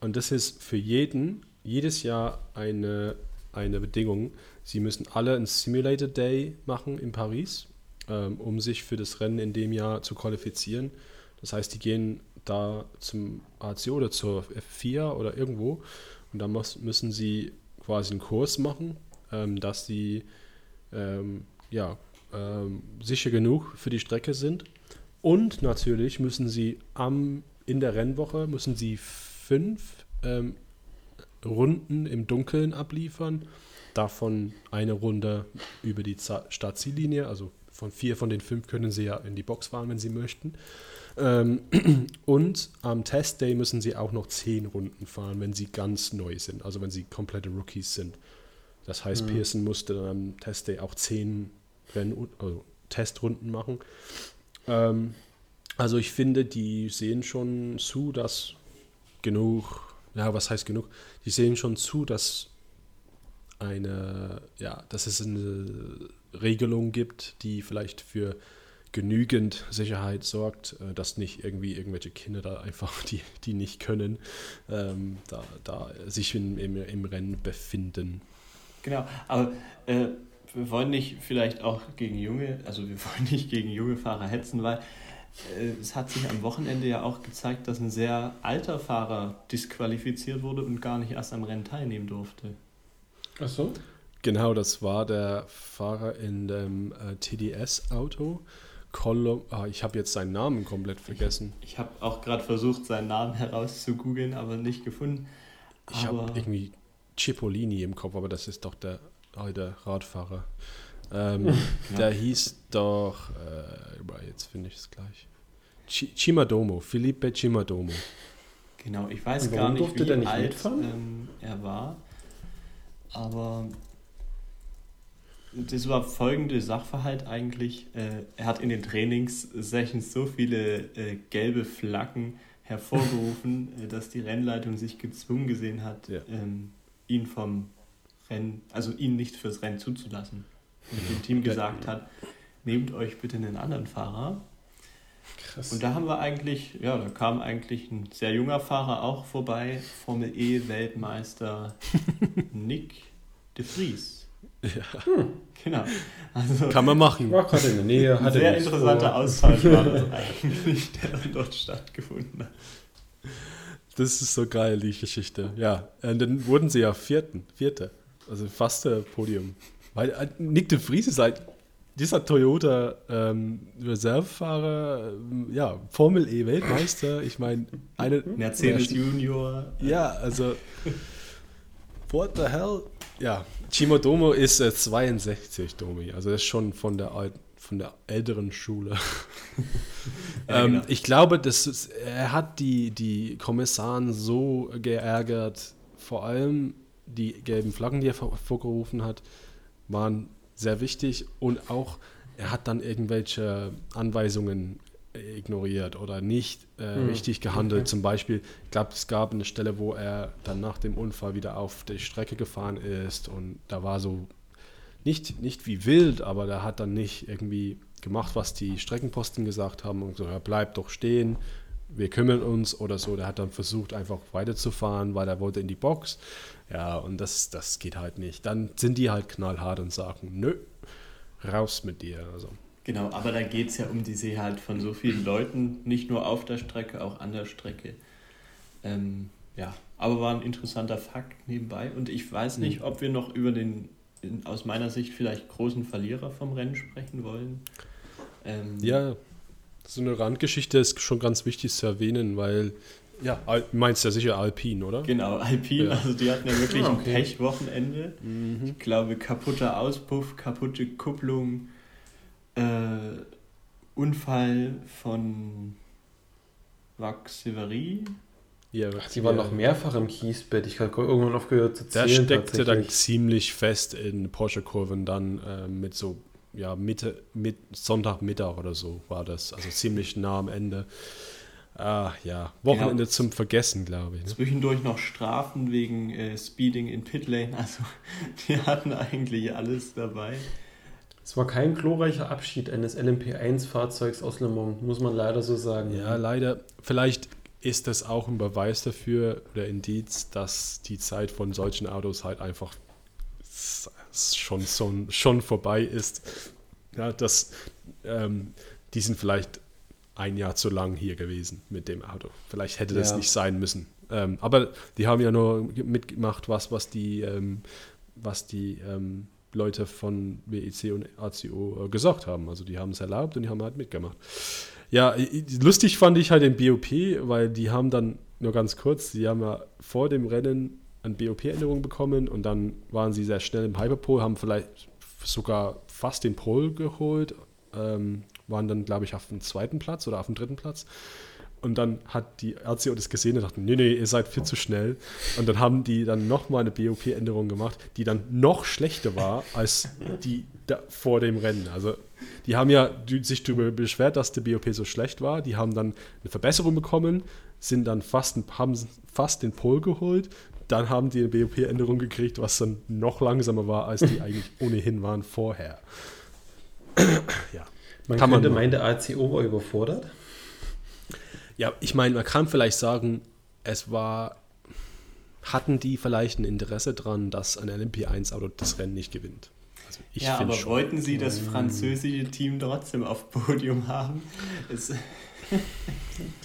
und das ist für jeden jedes Jahr eine, eine Bedingung. Sie müssen alle einen Simulator Day machen in Paris, ähm, um sich für das Rennen in dem Jahr zu qualifizieren. Das heißt, die gehen da zum AC oder zur F4 oder irgendwo und da müssen sie quasi einen Kurs machen, ähm, dass sie ähm, ja, ähm, sicher genug für die Strecke sind. Und natürlich müssen sie am, in der Rennwoche müssen sie fünf ähm, Runden im Dunkeln abliefern. Davon eine Runde über die Startziellinie. Also von vier von den fünf können sie ja in die Box fahren, wenn sie möchten. Ähm, (clears throat) und am Testday müssen sie auch noch zehn Runden fahren, wenn sie ganz neu sind. Also wenn sie komplette Rookies sind. Das heißt, mhm. Pearson musste dann am Testday auch zehn Renn also Testrunden machen. Ähm, also ich finde, die sehen schon zu, dass genug ja, was heißt genug? Die sehen schon zu, dass eine, ja, dass es eine Regelung gibt, die vielleicht für genügend Sicherheit sorgt, äh, dass nicht irgendwie irgendwelche Kinder da einfach, (laughs) die, die nicht können, ähm, da, da sich in, im, im Rennen befinden. Genau, aber äh, wir wollen nicht vielleicht auch gegen junge, also wir (laughs) wollen nicht gegen junge Fahrer hetzen, weil äh, es hat sich am Wochenende ja auch gezeigt, dass ein sehr alter Fahrer disqualifiziert wurde und gar nicht erst am Rennen teilnehmen durfte. Ach so? Genau, das war der Fahrer in dem äh, TDS-Auto. Ah, ich habe jetzt seinen Namen komplett vergessen. Ich, ich habe auch gerade versucht, seinen Namen herauszugoogeln, aber nicht gefunden. Ich habe irgendwie Cipollini im Kopf, aber das ist doch der alte Radfahrer. Ähm, (laughs) ja. Der hieß doch, äh, jetzt finde ich es gleich. Chimadomo, Felipe Chimadomo. Genau, ich weiß gar nicht, wie nicht alt ähm, er war, aber das war folgende Sachverhalt eigentlich. Äh, er hat in den Trainingssessions so viele äh, gelbe Flaggen hervorgerufen, (laughs) äh, dass die Rennleitung sich gezwungen gesehen hat, ja. ähm, ihn vom Rennen, also ihn nicht fürs Rennen zuzulassen mit dem Team gesagt hat, nehmt euch bitte einen anderen Fahrer. Krass. Und da haben wir eigentlich, ja, da kam eigentlich ein sehr junger Fahrer auch vorbei, Formel E Weltmeister (laughs) Nick de Vries. Ja. Hm. Genau. Also, Kann man machen. War gerade in der Nähe. Ein sehr interessanter Austausch war das (laughs) eigentlich, der dort stattgefunden hat. Das ist so geil, die Geschichte. Ja, und dann wurden sie ja Vierten, Vierte. Also fast der Podium. Weil äh, Nick de Vries ist halt dieser Toyota ähm, Reservefahrer, ähm, ja, Formel E Weltmeister. Ich meine, eine Mercedes Junior. Ja, also what the hell? Ja, Chimodomo ist äh, 62, Domi. Also das ist schon von der von der älteren Schule. (laughs) ja, ähm, genau. Ich glaube, das ist, er hat die, die Kommissaren so geärgert, vor allem die gelben Flaggen, die er vorgerufen hat waren sehr wichtig und auch er hat dann irgendwelche Anweisungen ignoriert oder nicht äh, Hm, richtig gehandelt. okay. Zum Beispiel, ich glaube, es gab eine Stelle, wo er dann nach dem Unfall wieder auf die Strecke gefahren ist und da war so nicht, nicht wie wild, aber der hat dann nicht irgendwie gemacht, was die Streckenposten gesagt haben und so, ja, bleib doch stehen, wir kümmern uns oder so. Der hat dann versucht, einfach weiterzufahren, weil er wollte in die Box. Ja, und das, das geht halt nicht. Dann sind die halt knallhart und sagen, nö, raus mit dir. Also, Genau, aber da geht es ja um die Sicherheit von so vielen Leuten, nicht nur auf der Strecke, auch an der Strecke. Ähm, ja, aber war ein interessanter Fakt nebenbei. Und ich weiß nicht, ob wir noch über den, aus meiner Sicht vielleicht großen Verlierer vom Rennen sprechen wollen. Ähm, ja, so eine Randgeschichte ist schon ganz wichtig zu erwähnen, weil, ja, meinst ja sicher Alpin, oder? Genau, Alpine, Ja. also die hatten ja wirklich Ah, ein okay. Pechwochenende. Mhm. Ich glaube, kaputter Auspuff, kaputte Kupplung, äh, Unfall von Vax Severi. Ja, Sie war ja. noch mehrfach im Kiesbett. Ich habe irgendwann aufgehört zu Der zählen. steckte dann ziemlich fest in Porsche-Kurven dann äh, mit so, ja, Mitte, mit Sonntagmittag oder so war das. Also ziemlich nah am Ende. Ah, ja, Wochenende Genau. zum Vergessen, glaube ich. Ne? Zwischendurch noch Strafen wegen äh, Speeding in Pitlane. Also (laughs) die hatten eigentlich alles dabei. Es war kein glorreicher Abschied eines LMP1-Fahrzeugs aus Le Mans, muss man leider so sagen. Ja, leider. Vielleicht ist das auch ein Beweis dafür oder Indiz, dass die Zeit von solchen Autos halt einfach schon, so, schon vorbei ist. Ja, dass ähm, die sind vielleicht ein Jahr zu lang hier gewesen mit dem Auto. Vielleicht hätte das Ja. nicht sein müssen. Ähm, aber die haben ja nur mitgemacht, was, was die, ähm, was die ähm, Leute von WEC und ACO äh, gesagt haben. Also die haben es erlaubt und die haben halt mitgemacht. Ja, lustig fand ich halt den BOP, weil die haben dann, nur ganz kurz, die haben ja vor dem Rennen eine BOP-Änderung bekommen und dann waren sie sehr schnell im Hyperpole, haben vielleicht sogar fast den Pole geholt, ähm, waren dann, glaube ich, auf dem zweiten Platz oder auf dem dritten Platz. Und dann hat die RCO das gesehen und dachten, nee, nee, ihr seid viel zu schnell. Und dann haben die dann nochmal eine BOP-Änderung gemacht, die dann noch schlechter war als die da vor dem Rennen. Also die haben ja sich darüber beschwert, dass der BOP so schlecht war. Die haben dann eine Verbesserung bekommen, sind dann fast, ein- haben fast den Pol geholt. Dann haben die eine BOP-Änderung gekriegt, was dann noch langsamer war, als die eigentlich ohnehin waren vorher. ja. Man Kann man könnte machen. meinen, der ACO war überfordert. Ja, ich meine, man kann vielleicht sagen, es war, hatten die vielleicht ein Interesse dran, dass ein LMP1-Auto das Rennen nicht gewinnt. Also ich ja, aber schon. wollten sie das französische Team trotzdem auf Podium haben? Es,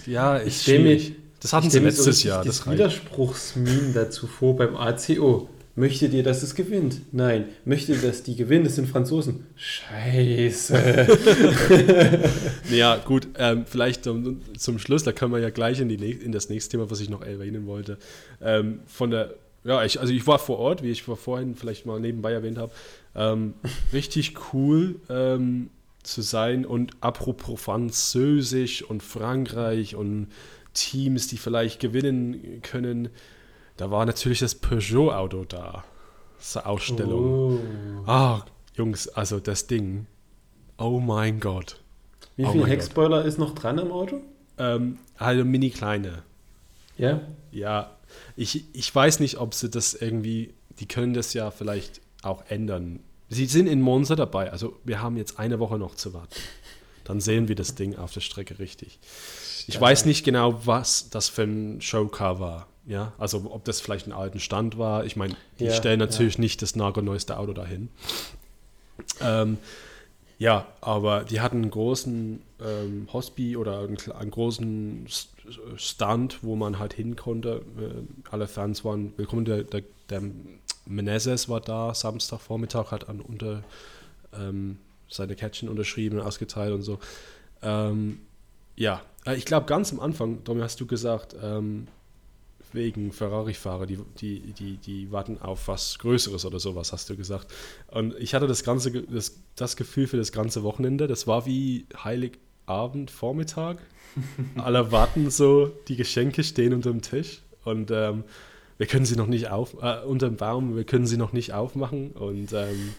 Ja, (laughs) Ich ist stell mir- schwierig. Das hatten sie letztes Jahr. Das Das reicht. Widerspruchsmin dazu vor beim ACO. Möchtet ihr, dass es gewinnt? Nein. Möchtet ihr, dass die gewinnen? Das sind Franzosen. Scheiße. (laughs) Ja, gut, ähm, vielleicht um, zum Schluss, da können wir ja gleich in, die, in das nächste Thema, was ich noch erwähnen wollte. Ähm, von der, ja, ich, also ich war vor Ort, wie ich vorhin vielleicht mal nebenbei erwähnt habe. Ähm, richtig cool ähm, zu sein und apropos Französisch und Frankreich und Teams, die vielleicht gewinnen können, da war natürlich das Peugeot-Auto da. Zur Ausstellung. Oh. Ah, Jungs, also das Ding. Oh mein Gott. Wie Oh viel Heckspoiler ist noch dran am Auto? Ähm, also mini kleine. Ja. Ja, ich, ich weiß nicht, ob sie das irgendwie, die können das ja vielleicht auch ändern. Sie sind in Monza dabei, also wir haben jetzt eine Woche noch zu warten. Dann sehen wir das Ding auf der Strecke richtig. Ich weiß nicht genau, was das für ein Showcar war. Ja, also ob das vielleicht ein alten Stand war. Ich meine, die Ja, stellen natürlich nicht das nagelneueste Auto dahin. Ähm, ja, aber die hatten einen großen ähm, Hospi oder einen, einen großen Stand, wo man halt hin konnte. Äh, alle Fans waren willkommen. Der, der, der Menezes war da, Samstagvormittag, hat an unter ähm, seine Catchen unterschrieben und ausgeteilt und so. Ähm, ja, äh, ich glaube, ganz am Anfang, Domi, hast du gesagt, ähm, wegen Ferrari-Fahrer, die, die, die, die warten auf was Größeres oder sowas, hast du gesagt. Und ich hatte das ganze, das, das Gefühl für das ganze Wochenende, das war wie Heiligabend, Vormittag. (laughs) Alle warten so, die Geschenke stehen unter dem Tisch und ähm, wir können sie noch nicht auf, äh, unter dem Baum, wir können sie noch nicht aufmachen und ähm,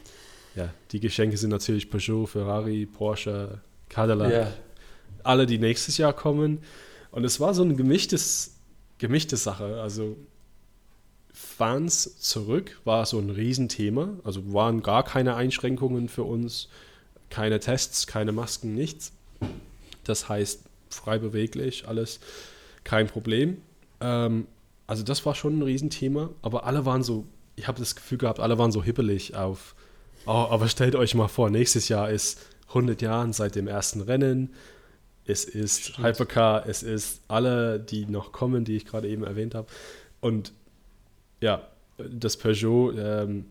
ja, die Geschenke sind natürlich Peugeot, Ferrari, Porsche, Cadillac. Ja. alle, die nächstes Jahr kommen. Und es war so eine gemischtes, gemischte Sache. Also Fans zurück war so ein Riesenthema. Also waren gar keine Einschränkungen für uns, keine Tests, keine Masken, nichts. Das heißt, frei beweglich, alles kein Problem. Ähm, also das war schon ein Riesenthema, aber alle waren so, ich habe das Gefühl gehabt, alle waren so hippelig auf, oh, aber stellt euch mal vor, nächstes Jahr ist 100 Jahre seit dem ersten Rennen, es ist Stimmt. Hypercar, es ist alle, die noch kommen, die ich gerade eben erwähnt habe. Und ja, das Peugeot ähm,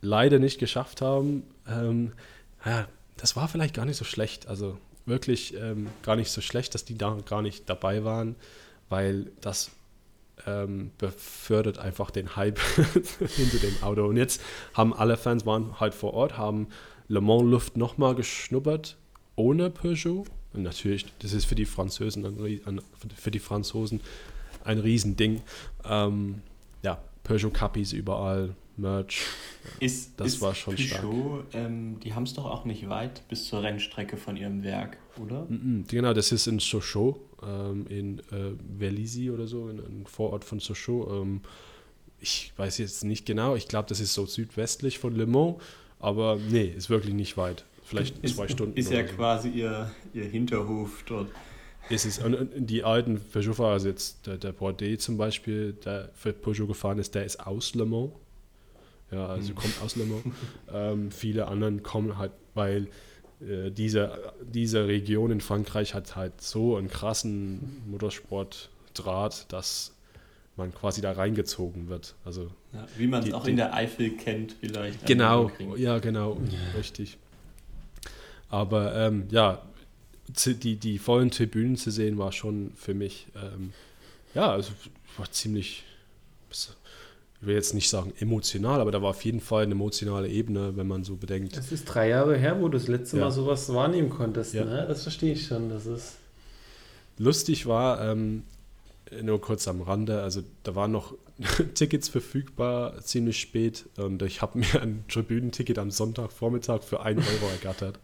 leider nicht geschafft haben, ähm, ja, das war vielleicht gar nicht so schlecht. Also wirklich ähm, gar nicht so schlecht, dass die da gar nicht dabei waren, weil das ähm, befördert einfach den Hype (laughs) hinter dem Auto. Und jetzt haben alle Fans waren halt vor Ort, haben Le Mans Luft nochmal geschnuppert ohne Peugeot. Und natürlich, das ist für die Franzosen ein, für die Franzosen ein Riesending. Ähm, ja, Peugeot Cappies überall, Merch. Ist, das ist war schon Peugeot, stark. Ähm, die haben es doch auch nicht weit bis zur Rennstrecke von ihrem Werk, oder? Mm -mm, genau, das ist in Sochaux, ähm, in äh, Vélizy oder so, in einem Vorort von Sochaux. Ähm, ich weiß jetzt nicht genau, ich glaube, das ist so südwestlich von Le Mans, aber nee, ist wirklich nicht weit. Vielleicht ist, zwei Stunden. Ist ja so. quasi ihr, ihr Hinterhof dort. Ist es. Und die alten Peugeot-Fahrer, also jetzt der, der Bordet zum Beispiel, der für Peugeot gefahren ist, der ist aus Le Mans. Ja, also hm. kommt aus Le Mans. (laughs) ähm, viele anderen kommen halt, weil äh, diese, diese Region in Frankreich hat halt so einen krassen Motorsportdraht, dass man quasi da reingezogen wird. Also ja, wie man es auch die, in der Eifel kennt, vielleicht. Genau, ja, genau, ja. richtig. Aber ähm, ja, die, die vollen Tribünen zu sehen, war schon für mich, ähm, ja, also war ziemlich, ich will jetzt nicht sagen emotional, aber da war auf jeden Fall eine emotionale Ebene, wenn man so bedenkt. Es ist drei Jahre her, wo du das letzte ja. Mal sowas wahrnehmen konntest. Ja. Ne? Das verstehe ich schon. Das ist lustig war, ähm, nur kurz am Rande, also da waren noch (laughs) Tickets verfügbar, ziemlich spät und ich habe mir ein Tribünenticket am Sonntagvormittag für 1 Euro ergattert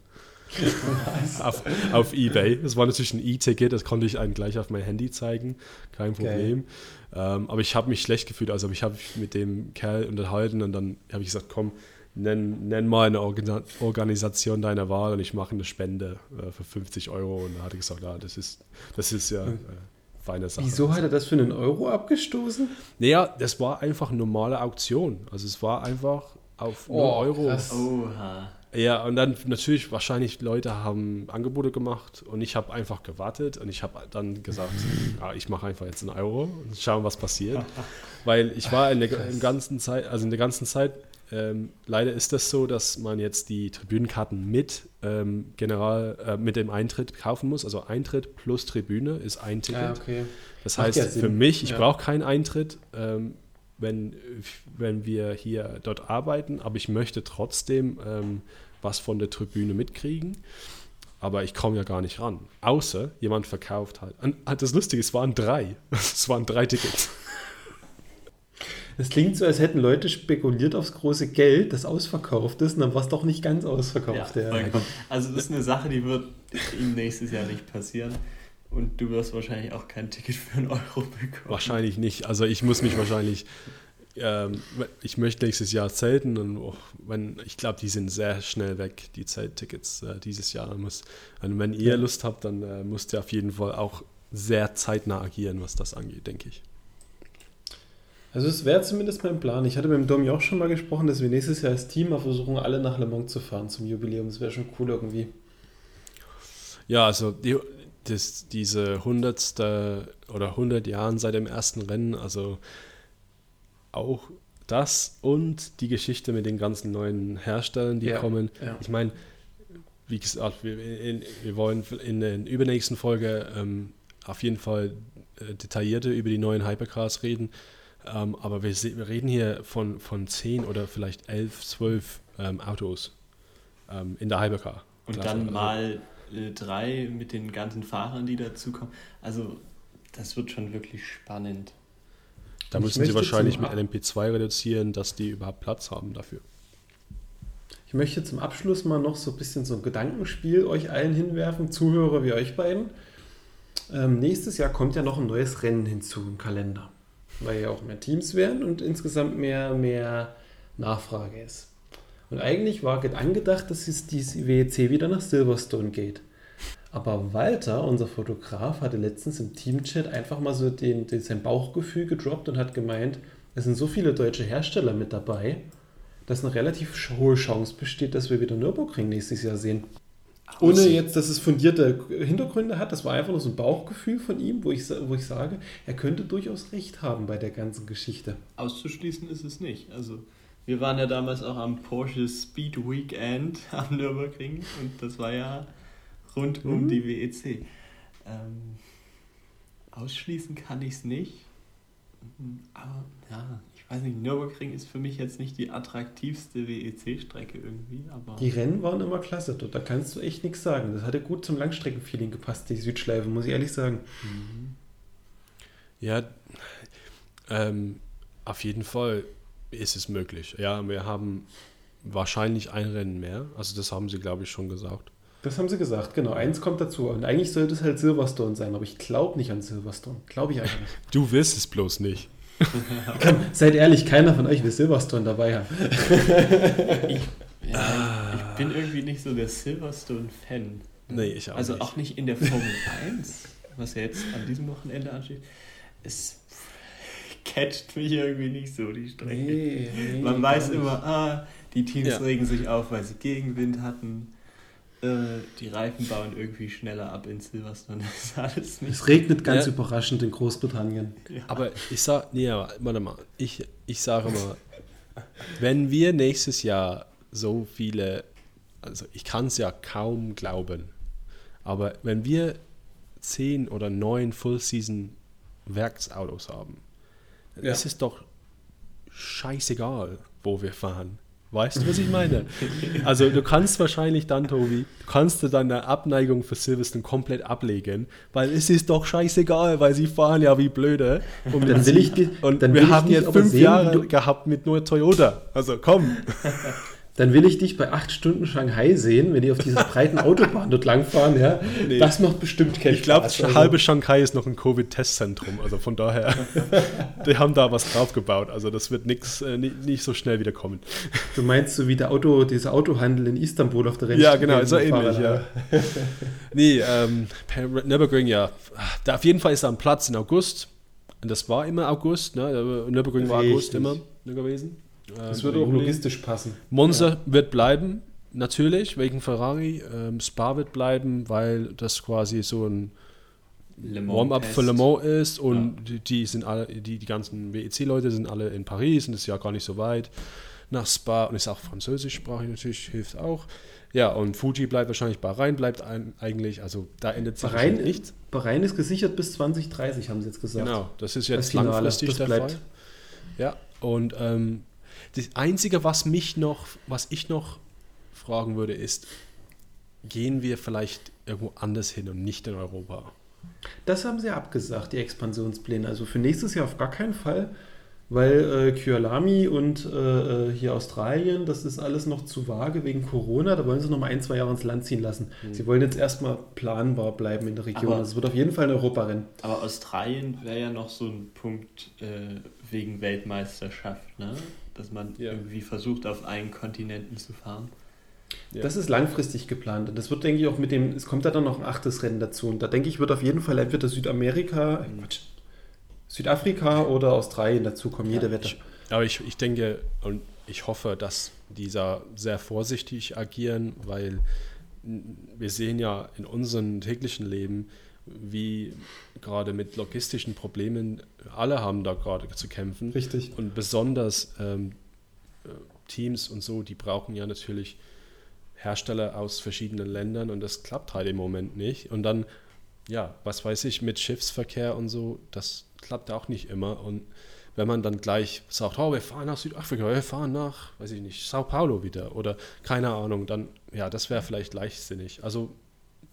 auf, auf Ebay. Das war natürlich ein E-Ticket, das konnte ich einem gleich auf mein Handy zeigen, kein Problem. Ähm, aber ich habe mich schlecht gefühlt, also ich habe mich mit dem Kerl unterhalten und dann habe ich gesagt, komm, nenn, nenn mal eine Organ Organisation deiner Wahl und ich mache eine Spende äh, für 50 Euro. Und da hat er gesagt, ja, das ist, das ist ja äh, feine Sache. Wieso hat er das für einen Euro abgestoßen? Naja, das war einfach eine normale Auktion. Also es war einfach auf oh, Euro. Krass. Oha. Ja, und dann natürlich wahrscheinlich Leute haben Angebote gemacht und ich habe einfach gewartet und ich habe dann gesagt, ja, (laughs) ich mache einfach jetzt einen Euro und schauen, was passiert. Weil ich war in der, ganzen Zeit, also in der ganzen Zeit, ähm, leider ist das so, dass man jetzt die Tribünenkarten mit ähm, General, äh, mit dem Eintritt kaufen muss. Also Eintritt plus Tribüne ist ein Ticket. Ah, okay. Das Macht heißt, ja für mich, ich ja. brauche keinen Eintritt. Ähm, wenn, wenn wir hier dort arbeiten, aber ich möchte trotzdem ähm, was von der Tribüne mitkriegen. Aber ich komme ja gar nicht ran. Außer jemand verkauft halt. Und das Lustige, es waren drei. (laughs) Es waren drei Tickets. Es klingt so, als hätten Leute spekuliert aufs große Geld, das ausverkauft ist, und dann war es doch nicht ganz ausverkauft. Ja, ja. Also das ist eine Sache, die wird ihm nächstes Jahr nicht passieren. Und du wirst wahrscheinlich auch kein Ticket für einen Euro bekommen. Wahrscheinlich nicht. Also ich muss mich wahrscheinlich, ähm, ich möchte nächstes Jahr zelten und oh, wenn, ich glaube, die sind sehr schnell weg, die Zelttickets äh, dieses Jahr. Muss, und wenn ihr Lust habt, dann äh, müsst ihr auf jeden Fall auch sehr zeitnah agieren, was das angeht, denke ich. Also es wäre zumindest mein Plan. Ich hatte mit dem Domi auch schon mal gesprochen, dass wir nächstes Jahr als Team mal versuchen, alle nach Le Mans zu fahren zum Jubiläum. Das wäre schon cool irgendwie. Ja, also die, das, diese hundertste oder 100 Jahren seit dem ersten Rennen, also auch das und die Geschichte mit den ganzen neuen Herstellern, die ja, kommen. Ja. Ich meine, wie gesagt, wir, in, wir, wollen in der übernächsten Folge ähm, auf jeden Fall äh, detaillierter über die neuen Hypercars reden. Ähm, aber wir, wir, reden hier von, von 10 oder vielleicht 11, 12 ähm, Autos ähm, in der Hypercar. Und dann also, mal äh, drei mit den ganzen Fahrern, die dazukommen. Also das wird schon wirklich spannend. Da müssen sie wahrscheinlich mit LMP2 reduzieren, dass die überhaupt Platz haben dafür. Ich möchte zum Abschluss mal noch so ein bisschen so ein Gedankenspiel euch allen hinwerfen, Zuhörer wie euch beiden. Ähm, nächstes Jahr kommt ja noch ein neues Rennen hinzu im Kalender, weil ja auch mehr Teams werden und insgesamt mehr, mehr Nachfrage ist. Und eigentlich war angedacht, dass es die WEC wieder nach Silverstone geht. Aber Walter, unser Fotograf, hatte letztens im Teamchat einfach mal so den, den, sein Bauchgefühl gedroppt und hat gemeint, es sind so viele deutsche Hersteller mit dabei, dass eine relativ hohe Chance besteht, dass wir wieder Nürburgring nächstes Jahr sehen. Ohne jetzt, dass es fundierte Hintergründe hat, das war einfach nur so ein Bauchgefühl von ihm, wo ich, wo ich sage, er könnte durchaus recht haben bei der ganzen Geschichte. Auszuschließen ist es nicht. Also wir waren ja damals auch am Porsche Speed Weekend (laughs) am Nürburgring und das war ja rund um mhm. die WEC. Ähm, ausschließen kann ich es nicht. Aber ja, ich weiß nicht, Nürburgring ist für mich jetzt nicht die attraktivste WEC-Strecke irgendwie. Aber die Rennen waren immer klasse dort, da kannst du echt nichts sagen. Das hatte gut zum Langstreckenfeeling gepasst, die Südschleife, muss ich ehrlich sagen. Mhm. Ja, ähm, auf jeden Fall ist es möglich. Ja, wir haben wahrscheinlich ein Rennen mehr. Also das haben sie, glaube ich, schon gesagt. Das haben sie gesagt, genau. Eins kommt dazu. Und eigentlich sollte es halt Silverstone sein, aber ich glaube nicht an Silverstone. Glaube ich einfach nicht. (laughs) Du willst es bloß nicht. (laughs) Komm, seid ehrlich, keiner von euch will Silverstone dabei haben. (laughs) ich, ja, ich bin irgendwie nicht so der Silverstone-Fan. Nee, ich auch Also nicht. auch nicht in der Formel 1, was ja jetzt an diesem Wochenende ansteht. Es catcht mich irgendwie nicht so, die Strecke. Nee, nee, Man weiß immer, ah, die Teams ja. regen sich auf, weil sie Gegenwind hatten. Äh, die Reifen bauen irgendwie schneller ab in Silverstone. (laughs) Es regnet ganz ja. überraschend in Großbritannien. Ja. Aber ich sag, nee, warte mal, ich, ich sage mal, wenn wir nächstes Jahr so viele, also ich kann es ja kaum glauben, aber wenn wir zehn oder neun Full-Season Werksautos haben, ja. ist es doch scheißegal, wo wir fahren. Weißt du, was ich meine? (laughs) Also du kannst wahrscheinlich dann, Tobi, du kannst deine Abneigung für Silverstone komplett ablegen, weil es ist doch scheißegal, weil sie fahren ja wie blöde. Und dann will ich die, und wir haben jetzt fünf sehen, Jahre gehabt mit nur Toyota. Also komm. (laughs) dann will ich dich bei acht Stunden Shanghai sehen, wenn die auf dieser (laughs) breiten Autobahn dort langfahren. Ja? Nee. Das macht bestimmt keinen Ich glaube, also. halbe Shanghai ist noch ein Covid-Testzentrum. Also von daher, (laughs) die haben da was draufgebaut. Also das wird nix, äh, nicht, nicht so schnell wieder kommen. Du meinst so wie der Auto, dieser Autohandel in Istanbul auf der Rennstrecke? Ja, genau, so ähnlich, ja. nee, ähm, Nürburgring, ja. Da auf jeden Fall ist da ein Platz in August. Und das war immer August, ne? Nürburgring war August immer gewesen. Das würde auch logistisch passen. Monza ja. wird bleiben, natürlich, wegen Ferrari. Ähm, Spa wird bleiben, weil das quasi so ein Warm-up für Le Mans ist und ja. die, die, sind alle, die, die ganzen WEC-Leute sind alle in Paris und das ist ja gar nicht so weit nach Spa und ist auch französischsprachig natürlich, hilft auch. Ja, und Fuji bleibt wahrscheinlich, Bahrain bleibt ein, eigentlich, also da endet sich Bahrain, nichts. Bahrain ist gesichert bis 2030, haben sie jetzt gesagt. Genau, das ist jetzt langfristig der bleibt. Fall. Ja, und ähm, das Einzige, was mich noch, was ich noch fragen würde, ist, gehen wir vielleicht irgendwo anders hin und nicht in Europa? Das haben sie abgesagt, die Expansionspläne. Also für nächstes Jahr auf gar keinen Fall, weil äh, Kyalami und äh, äh, hier Australien, das ist alles noch zu vage wegen Corona. Da wollen sie noch mal ein, zwei Jahre ins Land ziehen lassen. Mhm. Sie wollen jetzt erstmal planbar bleiben in der Region. Es wird auf jeden Fall ein Europarennen. Aber Australien wäre ja noch so ein Punkt äh, wegen Weltmeisterschaft, ne? Dass man ja. irgendwie versucht, auf allen Kontinenten zu fahren. Ja. Das ist langfristig geplant. Und das wird, denke ich, auch mit dem, es kommt da dann noch ein achtes Rennen dazu. Und da denke ich, wird auf jeden Fall entweder Südamerika, mhm. Quatsch, Südafrika oder Australien dazu kommen, jede ja, Wette. Ich, aber ich, ich denke und ich hoffe, dass die da sehr vorsichtig agieren, weil wir sehen ja in unserem täglichen Leben, wie gerade mit logistischen Problemen, alle haben da gerade zu kämpfen. Richtig. Und besonders ähm, äh, Teams und so, die brauchen ja natürlich Hersteller aus verschiedenen Ländern und das klappt halt im Moment nicht. Und dann, ja, was weiß ich, mit Schiffsverkehr und so, das klappt auch nicht immer. Und wenn man dann gleich sagt, oh, wir fahren nach Südafrika, wir fahren nach, weiß ich nicht, Sao Paulo wieder oder keine Ahnung, dann, ja, das wäre vielleicht leichtsinnig. Also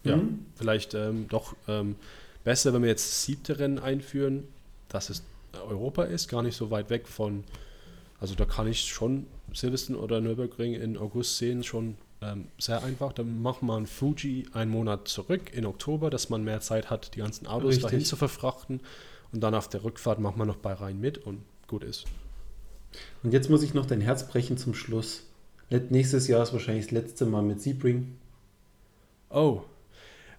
ja, mhm. vielleicht ähm, doch ähm, besser, wenn wir jetzt siebte Rennen einführen, dass es Europa ist, gar nicht so weit weg von Also da kann ich schon Silverstone oder Nürburgring in August sehen, schon ähm, sehr einfach. Dann macht man Fuji einen Monat zurück in Oktober, dass man mehr Zeit hat, die ganzen Autos Richtig. dahin zu verfrachten. Und dann auf der Rückfahrt macht man noch bei Rhein mit und gut ist. Und jetzt muss ich noch dein Herz brechen zum Schluss. Nächstes Jahr ist wahrscheinlich das letzte Mal mit Sebring. Oh,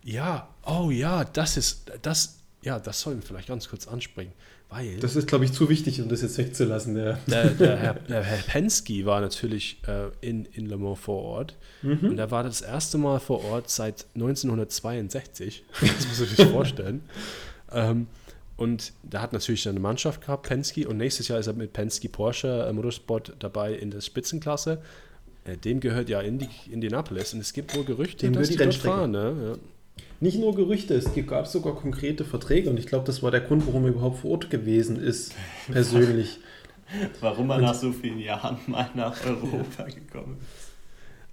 ja, oh ja, das ist, das, ja, das sollten wir vielleicht ganz kurz ansprechen, weil Das ist, glaube ich, zu wichtig, um das jetzt wegzulassen. Der. der, der, Herr, (laughs) der Herr Penske war natürlich äh, in, in Le Mans vor Ort und er war das erste Mal vor Ort seit 1962, (laughs) das muss man sich vorstellen. Ähm, und da hat natürlich eine Mannschaft gehabt, Penske, und nächstes Jahr ist er mit Penske Porsche äh, Motorsport dabei in der Spitzenklasse. Äh, dem gehört ja Indi Indianapolis und es gibt wohl Gerüchte, Dem dass die dort fahren. Ne? Ja. Nicht nur Gerüchte, es gab sogar konkrete Verträge und ich glaube, das war der Grund, warum er überhaupt vor Ort gewesen ist, (laughs) persönlich. Warum er nach so vielen Jahren mal nach Europa gekommen ist.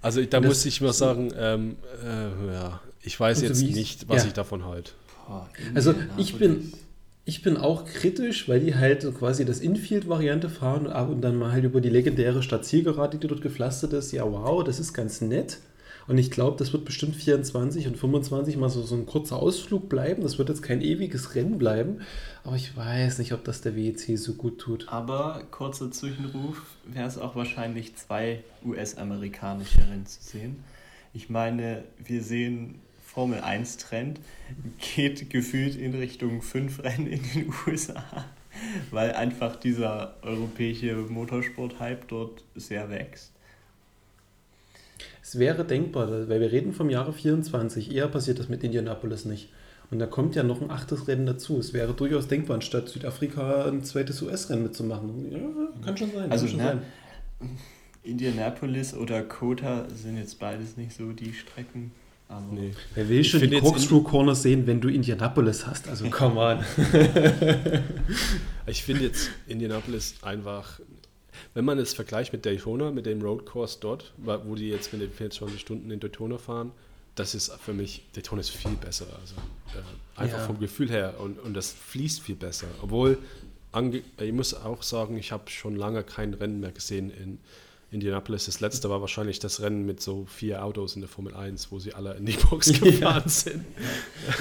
Also da Und das- muss ich mal sagen, ähm, äh, ja, ich weiß Also jetzt ich- nicht, was ja. ich davon halte. Also ich bin, ich bin auch kritisch, weil die halt so quasi das Infield-Variante fahren und dann mal halt über die legendäre Stadt Zielgerade, die dort gepflastert ist. Ja, wow, das ist ganz nett. Und ich glaube, das wird bestimmt 24 und 25 mal so, so ein kurzer Ausflug bleiben. Das wird jetzt kein ewiges Rennen bleiben. Aber ich weiß nicht, ob das der WEC so gut tut. Aber kurzer Zwischenruf, wäre es auch wahrscheinlich zwei US-amerikanische Rennen zu sehen. Ich meine, wir sehen Formel 1 Trend, geht gefühlt in Richtung fünf Rennen in den (laughs) USA, weil einfach dieser europäische Motorsport-Hype dort sehr wächst. Es wäre denkbar, weil wir reden vom Jahre 24. Eher passiert das mit Indianapolis nicht. Und da kommt ja noch ein achtes Rennen dazu. Es wäre durchaus denkbar, anstatt Südafrika ein zweites US-Rennen mitzumachen. Ja, kann schon sein. Also, kann schon ne, sein. Indianapolis oder Kota sind jetzt beides nicht so die Strecken. Aber Nee. Wer will schon die Corkscrew Corner sehen, wenn du Indianapolis hast? Also, (laughs) come on. Ich finde jetzt Indianapolis einfach, wenn man es vergleicht mit Daytona, mit dem Roadcourse dort, wo die jetzt mit den 24 Stunden in Daytona fahren, das ist für mich, Daytona ist viel besser. Also äh, einfach Ja. vom Gefühl her und, und das fließt viel besser. Obwohl, ange, ich muss auch sagen, ich habe schon lange kein Rennen mehr gesehen in Indianapolis. Das letzte war wahrscheinlich das Rennen mit so vier Autos in der Formel 1, wo sie alle in die Box (laughs) gefahren sind.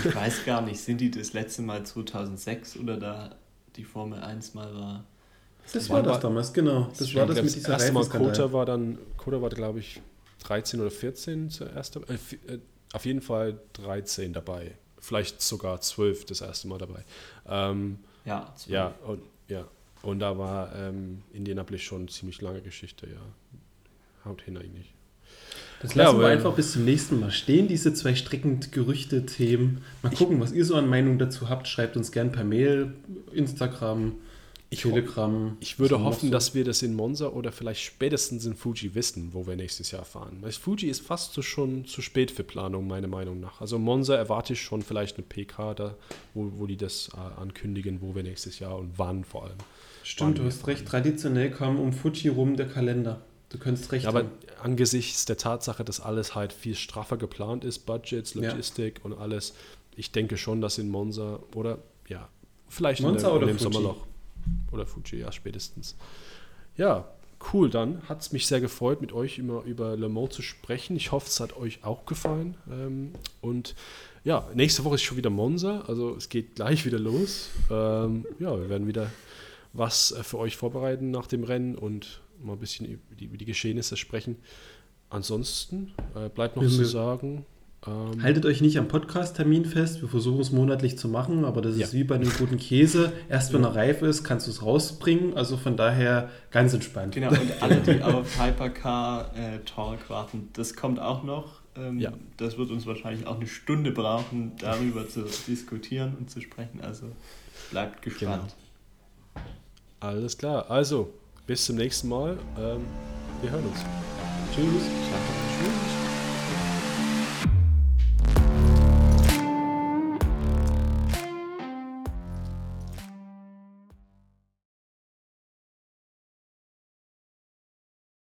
ich weiß gar nicht, sind die das letzte Mal 2006 oder da die Formel 1 mal war? Das war- war das damals, genau. Das war das mit dieser erste Mal. Kota war dann, Kota war glaube ich 13 oder 14 zuerst, dabei. äh, äh, auf jeden Fall 13 dabei, vielleicht sogar 12 das erste Mal dabei. Ähm, Ja, zwölf. ja, und, ja, und da war ähm, Indianapolis schon eine ziemlich lange Geschichte, ja. Haut hin eigentlich. Das Ja, lassen wir aber- einfach bis zum nächsten Mal stehen, diese zwei Gerüchte-Themen. Mal gucken, was ihr so an Meinung dazu habt. Schreibt uns gern per Mail, Instagram, Ich, Telegram. ich würde hoffen, dass wir das in Monza oder vielleicht spätestens in Fuji wissen, wo wir nächstes Jahr fahren. Weil Fuji ist fast so schon zu spät für Planung, meiner Meinung nach. Also Monza erwarte ich schon vielleicht eine PK da, wo, wo die das äh, ankündigen, wo wir nächstes Jahr und wann vor allem. Stimmt, du hast recht. Traditionell kam um Fuji rum der Kalender. Du könntest recht Ja, aber haben. angesichts der Tatsache, dass alles halt viel straffer geplant ist, Budgets, Ja. Logistik und alles, ich denke schon, dass in Monza oder ja, vielleicht Monza in, der, oder in dem Fuji? Sommerloch oder Fuji, ja, spätestens. Ja, cool, dann hat es mich sehr gefreut, mit euch immer über Le Mans zu sprechen. Ich hoffe, es hat euch auch gefallen. Ähm, und ja, nächste Woche ist schon wieder Monza, also es geht gleich wieder los. Ähm, ja, wir werden wieder was äh, für euch vorbereiten nach dem Rennen und mal ein bisschen über die, über die Geschehnisse sprechen. Ansonsten äh, bleibt noch zu sagen. Ähm, Haltet euch nicht am Podcast-Termin fest. Wir versuchen es monatlich zu machen, aber das Ja. ist wie bei einem guten Käse. Erst wenn er reif ist, kannst du es rausbringen. Also von daher ganz entspannt. Genau, und alle, die auf Hypercar äh, Talk warten, das kommt auch noch. Ähm, Ja. Das wird uns wahrscheinlich auch eine Stunde brauchen, darüber zu diskutieren und zu sprechen. Also bleibt gespannt. alles klar. Also, bis zum nächsten Mal. Ähm, wir hören uns. Tschüss. Ciao. Tschüss.